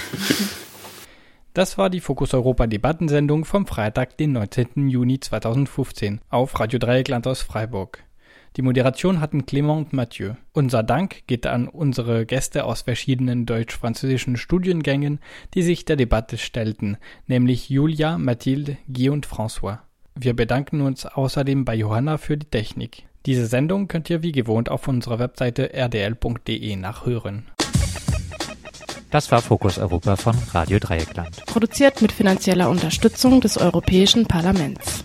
Das war die Fokus Europa Debattensendung vom Freitag, den 19. Juni 2015 auf Radio Dreieckland aus Freiburg. Die Moderation hatten Clément und Mathieu. Unser Dank geht an unsere Gäste aus verschiedenen deutsch-französischen Studiengängen, die sich der Debatte stellten, nämlich Julia, Mathilde, Guy und François. Wir bedanken uns außerdem bei Johanna für die Technik. Diese Sendung könnt ihr wie gewohnt auf unserer Webseite rdl.de nachhören.
Das war Fokus Europa von Radio Dreieckland.
Produziert mit finanzieller Unterstützung des Europäischen Parlaments.